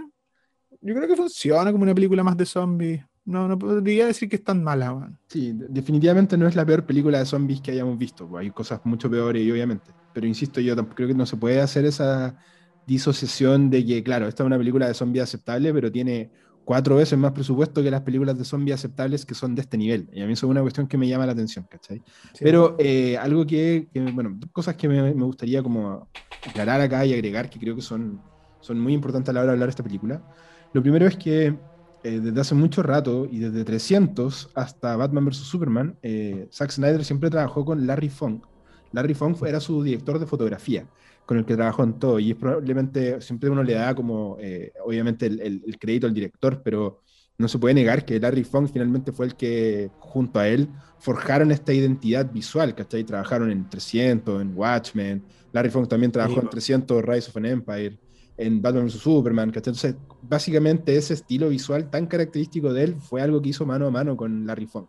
yo creo que funciona como una película más de zombies. No, no podría decir que es tan mala, man. Sí, definitivamente no es la peor película de zombies que hayamos visto. Hay cosas mucho peores, y obviamente. Pero insisto, yo creo que no se puede hacer esa disociación de que, claro, esta es una película de zombies aceptable, pero tiene cuatro veces más presupuesto que las películas de zombies aceptables que son de este nivel. Y a mí eso es una cuestión que me llama la atención, ¿cachai? Pero eh, algo que, que, bueno, cosas que me, me, gustaría como aclarar acá y agregar que creo que son, son muy importantes a la hora de hablar de esta película. Lo primero es que eh, desde hace mucho rato y desde 300 hasta Batman vs. Superman, eh, Zack Snyder siempre trabajó con Larry Fong. Larry Fong era su director de fotografía con el que trabajó en todo. Y es probablemente, siempre uno le da como, eh, obviamente, el, el, crédito al director, pero no se puede negar que Larry Fong finalmente fue el que, junto a él, forjaron esta identidad visual, ¿cachai? Trabajaron en 300, en Watchmen. Larry Fong también trabajó en 300, Rise of an Empire, en Batman vs. Superman, ¿cachai? Entonces, básicamente ese estilo visual tan característico de él fue algo que hizo mano a mano con Larry Fong.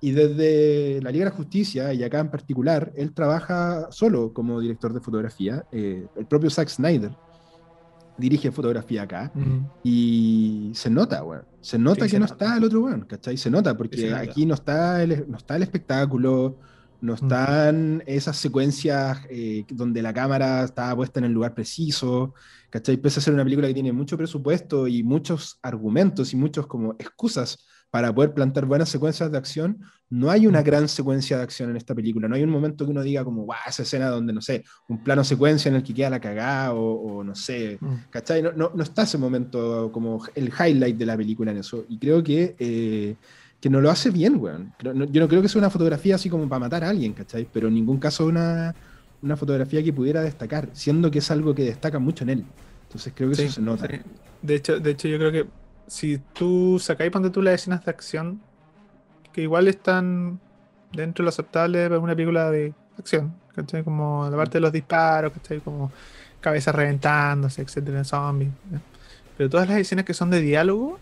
Y desde la Liga de la Justicia, y acá en particular, él trabaja solo como director de fotografía. Eh, el propio Zack Snyder dirige fotografía acá. Y se nota, weón. Se nota que no está el otro weón, ¿cachai? Se nota, porque aquí no está, el, no está el espectáculo, no están esas secuencias eh, donde la cámara está puesta en el lugar preciso, ¿cachai? Pese a ser una película que tiene mucho presupuesto y muchos argumentos y muchos como excusas para poder plantar buenas secuencias de acción, no hay una gran secuencia de acción en esta película. No hay un momento que uno diga como, guau, esa escena donde, no sé, un plano secuencia en el que queda la cagada o, no sé, mm. ¿cachai? No, no, está ese momento como el highlight de la película en eso. Y creo que, eh, que no lo hace bien, weón. Yo no creo que sea una fotografía así como para matar a alguien, ¿cachai? Pero en ningún caso una, una fotografía que pudiera destacar, siendo que es algo que destaca mucho en él. Entonces creo que eso se nota. De hecho, de hecho, yo creo que si tú sacáis, ponte tú las escenas de acción, que igual están dentro de lo aceptable para una película de acción, ¿cachai? Como la parte de los disparos, ¿cachai? Como cabezas reventándose, etcétera, zombies. Pero todas las escenas que son de diálogo,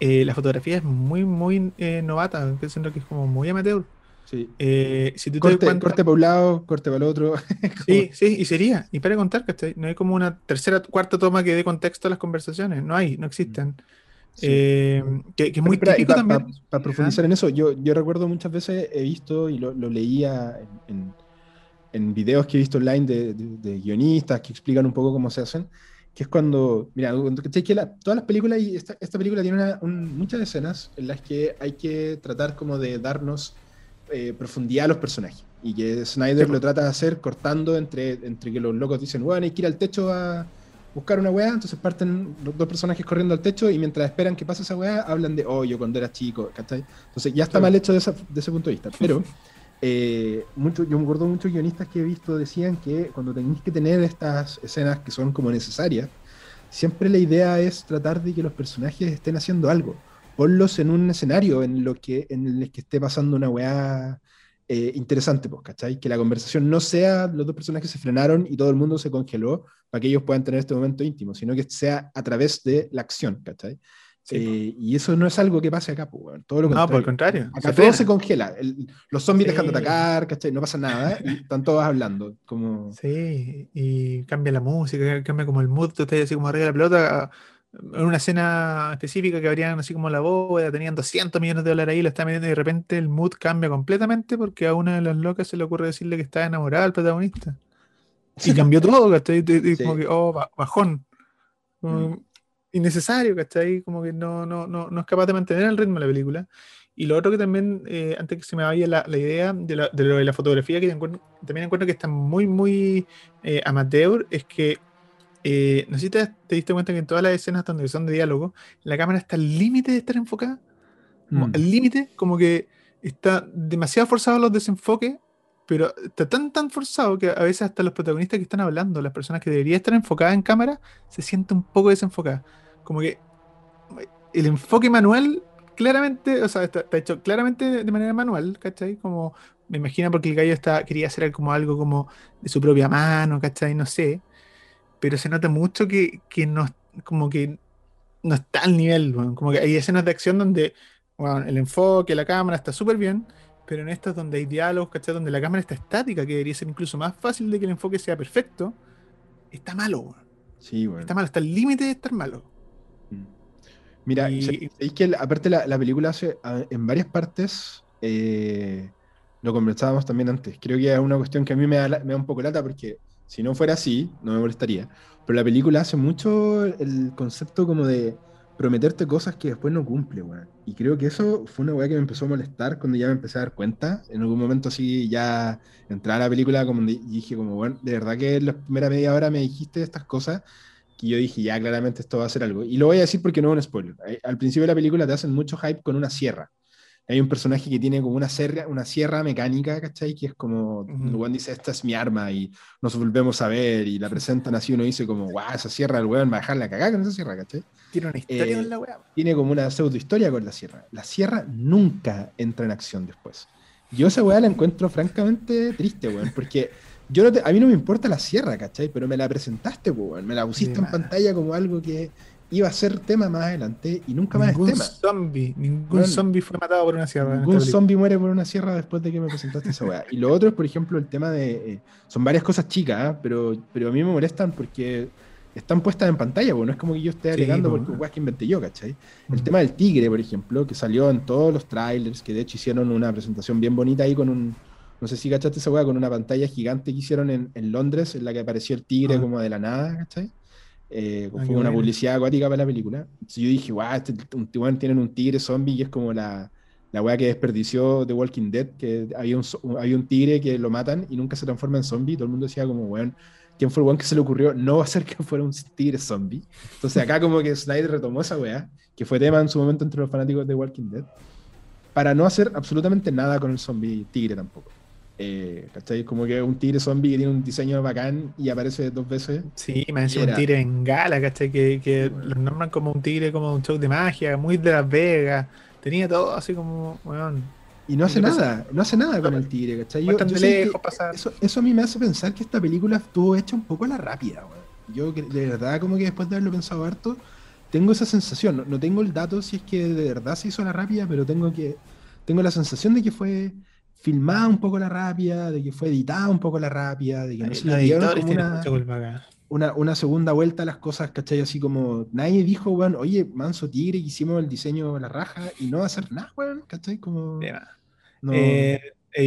eh, la fotografía es muy, muy eh, novata, siento que es como muy amateur. Sí. Eh, si tú corte, te corte para un lado, corte para el otro. sí, sí, y sería. Y para contar, que no hay como una tercera, cuarta toma que dé contexto a las conversaciones. No hay, no existen. Eh, que, es muy típico también. Para profundizar en eso, yo, yo recuerdo muchas veces, he visto y lo, leía en, en, videos que he visto online de, de, guionistas que explican un poco cómo se hacen, que es cuando, mira, que la, todas las películas, y esta, esta película tiene muchas escenas en las que hay que tratar como de darnos eh, profundidad a los personajes. Y que Snyder lo trata de hacer cortando entre, entre que los locos dicen, bueno, hay que ir al techo a buscar una weá, entonces parten los dos personajes corriendo al techo y mientras esperan que pase esa weá, hablan de, oh, yo cuando era chico, ¿cachai? Entonces ya está mal hecho de, ese punto de vista. Pero eh, mucho, yo me acuerdo muchos guionistas que he visto decían que cuando tenéis que tener estas escenas que son como necesarias, siempre la idea es tratar de que los personajes estén haciendo algo ponlos en un escenario en, lo que, en el que esté pasando una weá eh, interesante, pues, ¿cachai? Que la conversación no sea los dos personajes se frenaron y todo el mundo se congeló para que ellos puedan tener este momento íntimo, sino que sea a través de la acción, ¿cachai? Eh, y eso no es algo que pase acá, pues, todo lo No, por el contrario. Acá todo se congela. los zombies dejan de atacar, ¿cachai? No pasa nada y están todos hablando. Como... Sí, y cambia la música, cambia como el mood, tú estás así como arriba de la pelota en una escena específica que habrían así como la bóveda, tenían 200 millones de dólares ahí, lo está metiendo y de repente el mood cambia completamente porque a una de las locas se le ocurre decirle que está enamorada del protagonista. Y cambió todo, ¿cachai? Y, Como que, oh, bajón. Mm. Innecesario, ¿cachai? Como que no, no, no, no es capaz de mantener el ritmo de la película. Y lo otro que también, eh, antes que se me vaya la, la idea de, la, de, lo de la fotografía, que también encuentro que está muy, muy eh, amateur, es que eh, no sé si te, diste cuenta que en todas las escenas donde son de diálogo, la cámara está al límite de estar enfocada. Mm. Al límite, como que está demasiado forzado los desenfoques, pero está tan, tan forzado que a veces hasta los protagonistas que están hablando, las personas que deberían estar enfocadas en cámara, se sienten un poco desenfocadas. Como que el enfoque manual, claramente, o sea, está, hecho claramente de manera manual, ¿cachai? Como me imagino porque el gallo está, quería hacer como algo como de su propia mano, ¿cachai? No sé pero se nota mucho que, que no, como que no está al nivel, como que hay escenas de acción donde el enfoque, la cámara está súper bien, pero en estas donde hay diálogos, ¿cachai? Donde la cámara está estática, que debería ser incluso más fácil de que el enfoque sea perfecto, está malo. Sí, bueno. Está malo, está al límite de estar malo. Mm. Mira, es que aparte la, la, película hace en varias partes, eh, lo conversábamos también antes, creo que es una cuestión que a mí me da, me da un poco lata porque si no fuera así, no me molestaría. Pero la película hace mucho el concepto como de prometerte cosas que después no cumple, weón. Y creo que eso fue una weá que me empezó a molestar cuando ya me empecé a dar cuenta. En algún momento así ya entraba a la película como dije como, bueno, de verdad que la primera media hora me dijiste estas cosas que yo dije, ya claramente esto va a ser algo. Y lo voy a decir porque no es un spoiler. Al principio de la película te hacen mucho hype con una sierra. Hay un personaje que tiene como una, sierra, una sierra mecánica, ¿cachai? Que es como, uh el dice, esta es mi arma y nos volvemos a ver y la presentan así, uno dice como, guau, esa sierra, el weón va a dejar la cagada con esa sierra, ¿cachai? Tiene una historia eh, con la weá. Tiene como una pseudo historia con la sierra. La sierra nunca entra en acción después. Yo esa weá la encuentro francamente triste, weón, porque yo no a mí no me importa la sierra, ¿cachai? Pero me la presentaste, weón, me la pusiste en pantalla como algo que iba a ser tema más adelante y nunca más ningún es tema. Zombie, ningún zombie fue matado por una sierra. Ningún zombie muere por una sierra después de que me presentaste esa weá. Y lo otro es, por ejemplo, el tema de. Eh, son varias cosas chicas, ¿eh? pero, pero a mí me molestan porque están puestas en pantalla, porque no es como que yo esté alegando porque weá que inventé yo, ¿cachai? El tema del tigre, por ejemplo, que salió en todos los trailers, que de hecho hicieron una presentación bien bonita ahí con un. No sé si cachaste esa weá, con una pantalla gigante que hicieron en, en Londres, en la que apareció el tigre ah. como de la nada, ¿cachai? Eh, ah, fue una publicidad acuática para la película. Entonces yo dije, guau, este, un, tienen un tigre zombie y es como la, la weá que desperdició The Walking Dead, que había un, había un tigre que lo matan y nunca se transforma en zombie. Todo el mundo decía como, weón, ¿quién fue el weón que se le ocurrió no hacer que fuera un tigre zombie? Entonces acá como que Snyder retomó esa weá, que fue tema en su momento entre los fanáticos de The Walking Dead, para no hacer absolutamente nada con el zombie tigre tampoco. Eh, ¿Cachai? Como que un tigre zombie que tiene un diseño bacán y aparece dos veces. Sí, me decía un tigre en gala, ¿cachai? Que, que lo nombran como un tigre, como un show de magia, muy de Las Vegas. Tenía todo así como, Y no hace nada, no hace nada con el tigre, ¿cachai? Yo, eso, eso, a mí me hace pensar que esta película estuvo hecha un poco a la rápida, Yo de verdad como que después de haberlo pensado harto, tengo esa sensación. No, no tengo el dato si es que de verdad se hizo a la rápida, pero tengo que tengo la sensación de que fue filmada un poco la rápida, de que fue editada un poco la rápida, de que no se le dieron como una, una, segunda vuelta a las cosas, ¿cachai? Así como nadie dijo, weón, oye, Manso Tigre, hicimos el diseño de la raja y no va a hacer nada, weón, ¿cachai? Como... No, eh,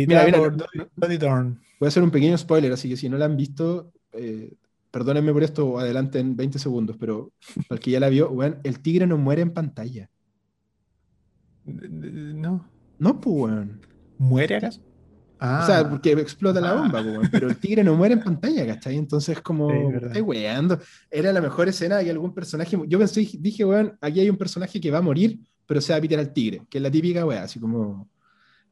mira, mira, Voy a hacer un pequeño spoiler, así que si no la han visto, eh, perdónenme por esto, adelante en 20 segundos, pero para el que ya la vio, weón, el tigre no muere en pantalla. No. No, pues, weón. ¿Muere acaso? O sea, ah. porque explota la bomba, ah. pero el tigre no muere en pantalla, ¿cachai? Entonces, como, estoy weando. Era la mejor escena de que algún personaje. Yo pensé, dije, weón, aquí hay un personaje que va a morir, pero se va a pitar al tigre, que es la típica weá, así como.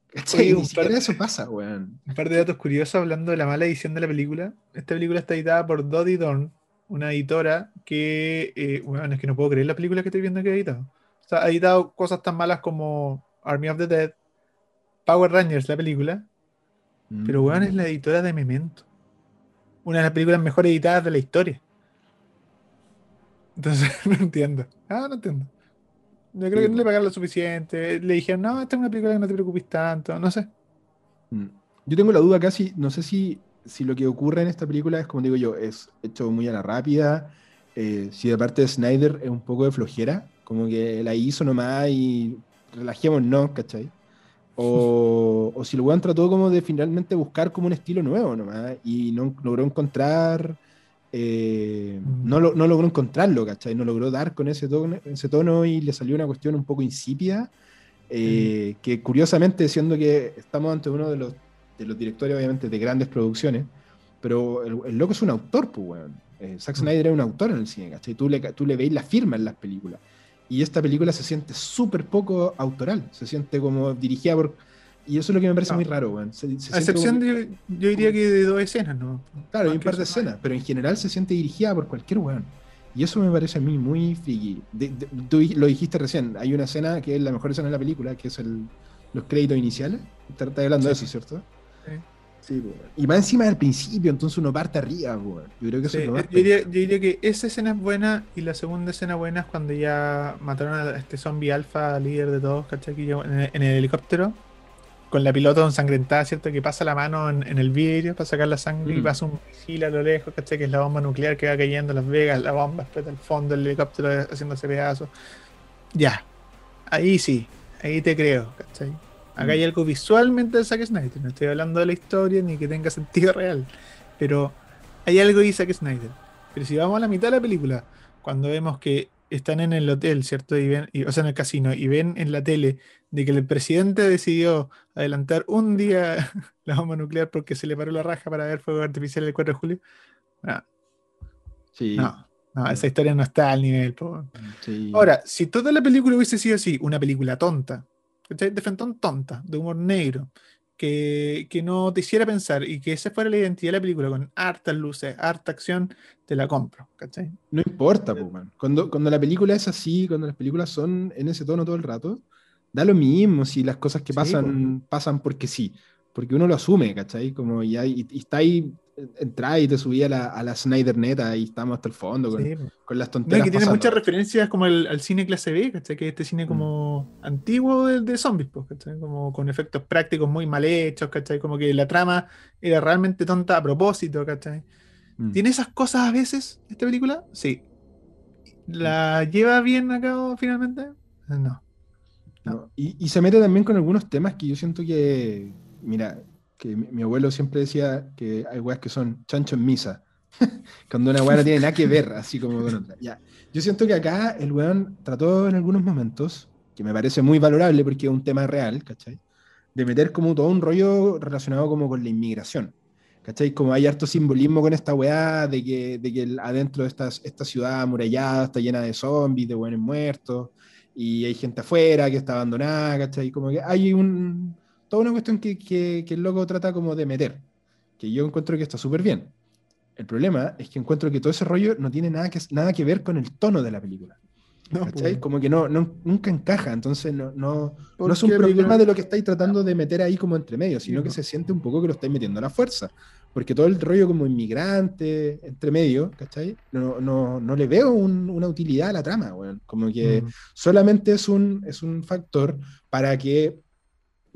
¿Cachai? Ni siquiera de, eso pasa, weón. Un par de datos curiosos hablando de la mala edición de la película. Esta película está editada por Dodie Dorn, una editora que, eh, bueno, es que no puedo creer la película que estoy viendo que ha editado. O sea, ha editado cosas tan malas como Army of the Dead, Power Rangers, la película. Pero weón es la mm. editora de Memento. Una de las películas mejor editadas de la historia. Entonces, no entiendo. Ah, no entiendo. Yo creo que no le pagaron lo suficiente. Le dijeron, no, esta es una película que no te preocupes tanto. No sé. Mm. Yo tengo la duda casi, no sé si, si lo que ocurre en esta película es, como digo yo, es hecho muy a la rápida. Eh, si de parte de Snyder es un poco de flojera, como que la hizo nomás y relajémonos, ¿cachai? O, o, si el weón trató como de finalmente buscar como un estilo nuevo nomás y no logró encontrar, eh, mm. no, lo, no, logró encontrarlo, ¿cachai? No logró dar con ese tono, ese tono y le salió una cuestión un poco insípida, eh, mm. que curiosamente, siendo que estamos ante uno de los, de los directores, obviamente, de grandes producciones, pero el, loco es un autor, pues, weón. Eh, Zack mm. Es un autor en el cine, ¿cachai? Tú le, tú le veis la firma en las películas. Y esta película se siente súper poco autoral, se siente como dirigida por... Y eso es lo que me parece muy raro, weón. a excepción de, yo diría que de dos escenas, ¿no? Claro, hay un par de escenas, pero en general se siente dirigida por cualquier weón. Y eso me parece a mí muy friki. tú lo dijiste recién, hay una escena que es la mejor escena de la película, que es el, los créditos iniciales. Estás hablando de eso, ¿cierto? Sí. Sí, y más encima del principio, entonces uno parte arriba, Yo creo que eso es lo yo, diría, yo, diría, que esa escena es buena y la segunda escena buena es cuando ya mataron a este zombie alfa, líder de todos, ¿cachai? En el, en el helicóptero, con la pilota ensangrentada, ¿cierto? Que pasa la mano en, el vidrio para sacar la sangre y mm. pasa un misil a lo lejos, ¿cachai? Que es la bomba nuclear que va cayendo en Las Vegas, la bomba explota el fondo del helicóptero haciéndose pedazos. Ya, ahí sí, ahí te creo, ¿cachai? Acá hay algo visualmente de Zack Snyder. No estoy hablando de la historia ni que tenga sentido real. Pero hay algo de Zack Snyder. Pero si vamos a la mitad de la película, cuando vemos que están en el hotel, ¿cierto? Y ven, y- o sea, en el casino, y ven en la tele de que el presidente decidió adelantar un día la bomba nuclear porque se le paró la raja para ver fuego artificial el 4 de julio. No, Sí. no, no, esa historia no está al nivel. sí. Ahora, si toda la película hubiese sido así, una película tonta, ¿cachai? de frentón tonta, de humor negro, que, que no te hiciera pensar y que esa fuera la identidad de la película, con hartas luces, harta acción, te la compro, ¿cachai? No importa, po, man. Cuando, cuando la película es así, cuando las películas son en ese tono todo el rato, da lo mismo si las cosas que Sí, pasan pasan porque sí. Porque uno lo asume, ¿cachai? Como ya, y, y está ahí, eh, entra y te subí a la, a la Snyder neta y estamos hasta el fondo con, Sí, con las No, tonterías. que tiene pasando. muchas referencias como al, al cine clase B, ¿cachai? Que es este cine como antiguo de, de zombies, pues, ¿cachai? Como con efectos prácticos muy mal hechos, ¿cachai? Como que la trama era realmente tonta a propósito, ¿cachai? Mm. ¿Tiene esas cosas a veces esta película? Sí. ¿La lleva bien a cabo finalmente? No. ¿no? Y, y se mete también con algunos temas que yo siento que, mira, que mi, mi abuelo siempre decía que hay weas que son chancho en misa, cuando una wea no tiene nada que ver, así como con otra. Ya. Yo siento que acá el weón trató en algunos momentos, que me parece muy valorable porque es un tema real, ¿cachai? De meter como todo un rollo relacionado como con la inmigración. ¿Cachai? Como hay harto simbolismo con esta weá de que, de que adentro de esta, esta ciudad amurallada está llena de zombies, de buenos muertos, y hay gente afuera que está abandonada, ¿cachai? Como que hay un, toda una cuestión que, que, que el loco trata como de meter, que yo encuentro que está súper bien. El problema es que encuentro que todo ese rollo no tiene nada que, nada que ver con el tono de la película. No, pues. Como que no, no- nunca encaja, entonces no, no, no es un problema de lo que estáis tratando de meter ahí como entre medio, sino que po. se siente un poco que lo estáis metiendo a la fuerza. Porque todo el rollo como inmigrante, entre medio, ¿cachai? No, no, no le veo un- una utilidad a la trama, weón. Como que Mm. solamente es un, es un factor para que,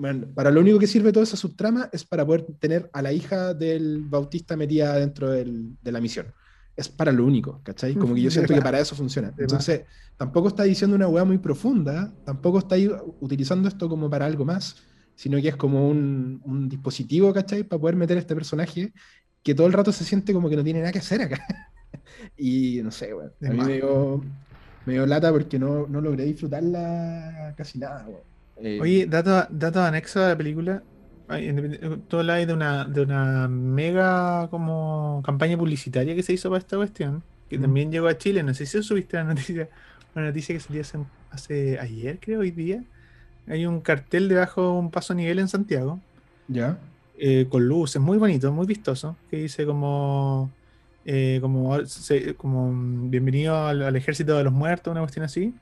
bueno, para lo único que sirve toda esa subtrama es para poder tener a la hija del Bautista metida dentro del- de la misión. Es para lo único, ¿cachai? Como que yo siento que para eso funciona. Entonces, tampoco está diciendo una weá muy profunda, tampoco está utilizando esto como para algo más, sino que es como un, un dispositivo, ¿cachai? Para poder meter a este personaje que todo el rato se siente como que no tiene nada que hacer acá. y no sé. De A mí me dio, me dio lata porque no, no logré disfrutarla casi nada, weón. Eh, Oye, dato, dato anexo a la película. independ- Tú hablas de una, de una mega como campaña publicitaria que se hizo para esta cuestión, que Mm. también llegó a Chile. No sé si subiste la noticia, una noticia que salió hace, hace ayer, creo, hoy día. Hay un cartel debajo de un paso a nivel en Santiago, ¿Ya? eh, con luces, muy bonito, muy vistoso, que dice como, eh, como, como mm, bienvenido al, al ejército de los muertos, una cuestión así.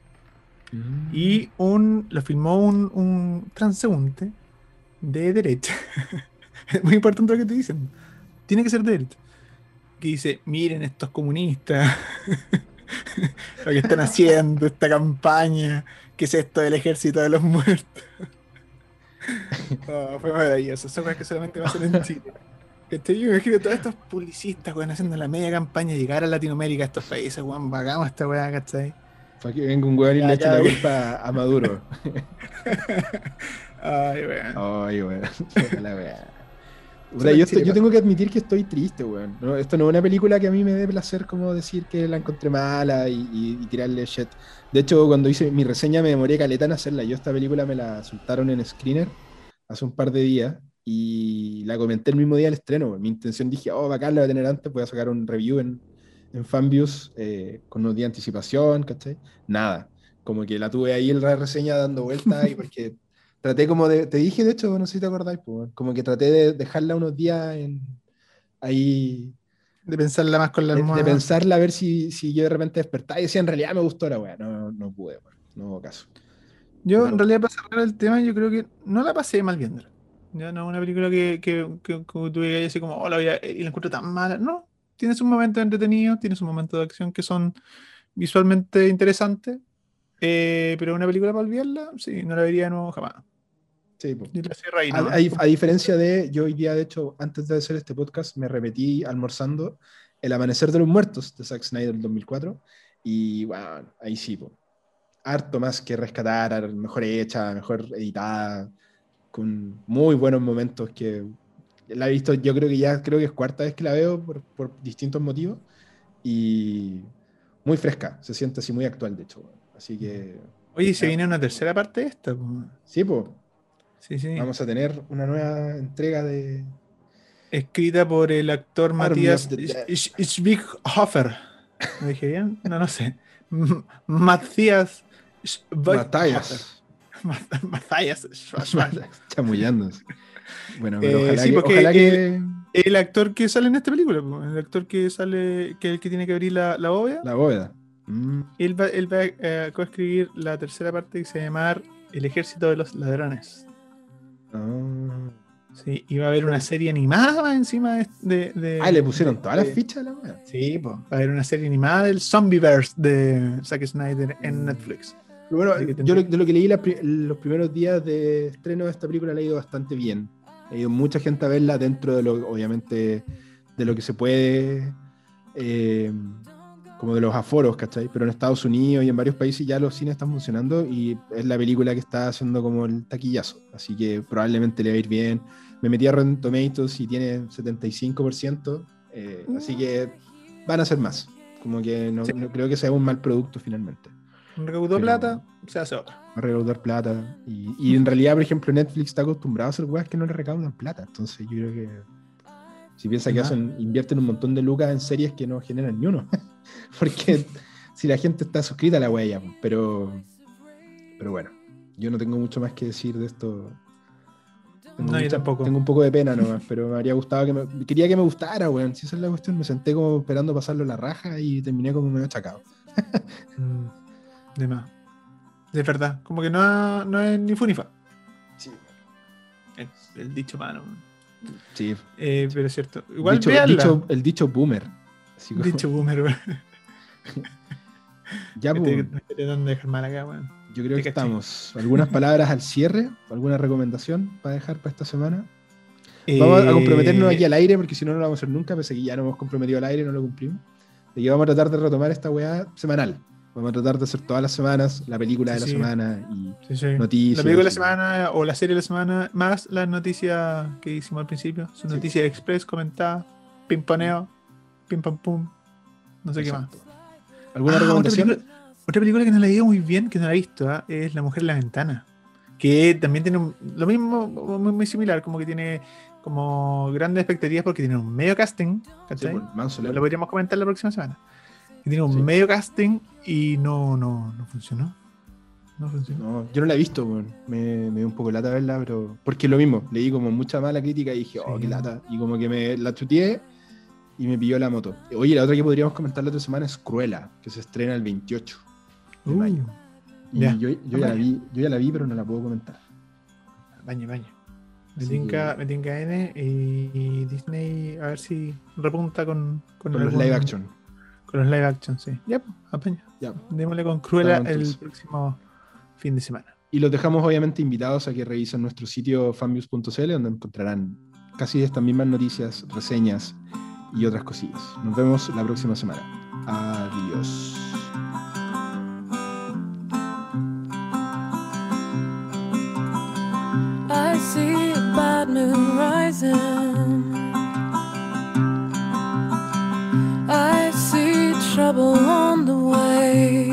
Mm. Y un, lo filmó un, un transeúnte de derecha. Es muy importante lo que te dicen. Tiene que ser de derecha. Que dice, miren estos comunistas. lo que están haciendo, esta campaña. ¿Qué es esto del ejército de los muertos? Oh, fue maravilloso. Eso es que solamente va a ser en Chile. ¿Cachai? Yo imagino todos estos publicistas, weón, haciendo la media campaña, llegar a Latinoamérica, a estos países, weón, hagamos esta weá, ¿cachai? Para que venga un weón y Ya, le eche la weón. culpa a Maduro. Ay, weón. Ay, weón. La. Puta, Solo en yo, estoy- yo tengo que admitir que estoy triste, weón. No, esto no es una película que a mí me dé placer como decir que la encontré mala y, y- y tirarle shit. De hecho, cuando hice mi reseña me demoré caleta en hacerla. Yo esta película me la soltaron en Screener hace un par de días y la comenté el mismo día del estreno. weón. Mi intención dije, oh, bacán, la voy a tener antes, voy a sacar un review en, en Fanviews eh, con unos días de anticipación, ¿cachai? Nada. Como que la tuve ahí en la reseña dando vueltas y porque traté como de, te dije de hecho, no sé si te acordáis, pues, como que traté de dejarla unos días en, ahí, De pensarla más con la de, de almohada. pensarla a ver si, si yo de repente despertaba y decía, en realidad me gustó la weá, no, no pude, weón, no hubo caso. Yo, Pero- en realidad, para cerrar el tema, yo creo que no la pasé mal viéndola. Ya no es una película que, que, que, que tuve ahí así como, oh, la voy a- y la encuentro tan mala. No, tiene sus momentos entretenidos, tiene sus momentos de acción que son visualmente interesantes. eh, pero una película para olvidarla, sí, no la vería de nuevo jamás. Sí, pues. Ahí, A, ¿no? a dif- a diferencia de, yo hoy día, de hecho, antes de hacer este podcast, me repetí almorzando El Amanecer de los Muertos de Zack Snyder del 2004. Y bueno, ahí sí, po. harto más que rescatar, ar- mejor hecha, mejor editada, con muy buenos momentos que la he visto, yo creo que ya creo que es cuarta vez que la veo por, por distintos motivos. Y muy fresca, se siente así muy actual, de hecho. Así que. Oye, se viene una tercera parte de esta. po. Sí, pues. Sí, sí. Vamos a tener una nueva entrega de. Escrita por el actor Matías of the Dead. Sch- Sch- Schweighöfer. ¿Lo dije bien? No, no sé. Matías Schweighöfer. Matthias. Ma- Matthias Schweighöfer. Chamullándose. Bueno, Eh, pero ojalá, sí, que, porque, ojalá que El actor que sale en esta película, el actor que sale, que es el que tiene que abrir la, la bóveda, la bóveda. Mm, él va, él va eh, a coescribir la tercera parte que se va a llamar El ejército de los ladrones. ah. Sí, y va a haber una serie animada encima de. de- de- Ah, le pusieron de- todas las fichas a la wea. Sí, pues, va a haber una serie animada del Zombieverse de Zack Snyder en Netflix. Pero bueno, yo lo- de lo que leí la los primeros días de estreno de esta película le ha ido bastante bien. Ha ido mucha gente a verla dentro de lo, obviamente, de lo que se puede, eh, como de los aforos, ¿cachai? Pero en Estados Unidos y en varios países ya los cines están funcionando y es la película que está haciendo como el taquillazo. Así que probablemente le va a ir bien. Me metí a Rotten Tomatoes y tiene 75%, eh, así que van a ser más. Como que no, Sí. no creo que sea un mal producto finalmente. Recaudó Pero- plata, se hace otra. a recaudar plata. Y, y en realidad, por ejemplo, Netflix está acostumbrado a hacer weas que no le recaudan plata. Entonces yo creo que si piensa que hacen, invierten un montón de lucas en series que no generan ni uno. Porque si la gente está suscrita a la wea ya, pero, pero bueno, yo no tengo mucho más que decir de esto. Tengo, No, yo tampoco. tengo un poco de pena nomás, pero me habría gustado que me. Quería que me gustara, weón. Si esa es la cuestión, me senté como esperando pasarlo la raja y terminé como medio achacado. De más. De verdad, como que no, no es ni funifa. Sí, El, el dicho mano. sí. Eh, pero es cierto. Igual dicho, dicho- el dicho boomer. Así como- Dicho boomer, ya, Que pues, te- te tratando de dejar mal acá, weón. yo creo te que caché. estamos. ¿Algunas palabras al cierre? ¿Alguna recomendación para dejar para esta semana? Vamos a comprometernos Eh, aquí al aire, porque si no, no lo vamos a hacer nunca, pese a que ya nos hemos comprometido al aire y no lo cumplimos. De que vamos a tratar de retomar esta weá semanal. Vamos a tratar de hacer todas las semanas la película de la sí. semana y Sí, noticias. La película de la semana o la serie de la semana, más las noticias que hicimos al principio. Son noticias express comentadas, pimponeo, pim pam pum, no sé qué más. ¿Alguna Ah, otra recomendación? película, otra película que no la he ido muy bien, que no la he visto, ¿ah? es La Mujer en la Ventana. Que también tiene un- lo mismo, muy, muy similar, como que tiene como grandes expectativas porque tiene un medio casting, pues, lo podríamos comentar la próxima semana. Que tiene un Sí. medio casting y no, no, no funcionó. No funcionó. No, yo no la he visto, me, me dio un poco lata verla, pero. Porque es lo mismo, leí como mucha mala crítica y dije, oh, Sí. qué lata. Y como que me la chuteé y me pilló la moto. Oye, la otra que podríamos comentar la otra semana es Cruella, que se estrena el 28 de Uh, mayo. Y ya. yo, yo ya la vi, yo ya la vi, pero no la puedo comentar. baño, baño. Me tinca, que- me tinca N y, y Disney a ver si repunta con, con, Con los live action. Con los live action, sí. Ya, pues, apaña. Ya. Démosle con Cruella el próximo fin de semana. Y los dejamos obviamente invitados a que revisen nuestro sitio fanviews.cl donde encontrarán casi estas mismas noticias, reseñas y otras cosillas. Nos vemos la próxima semana. Adiós. I see a bad moon rising. Trouble on the way.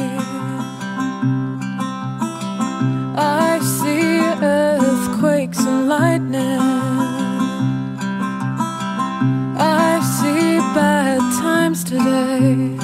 I see earthquakes and lightning. I see bad times today.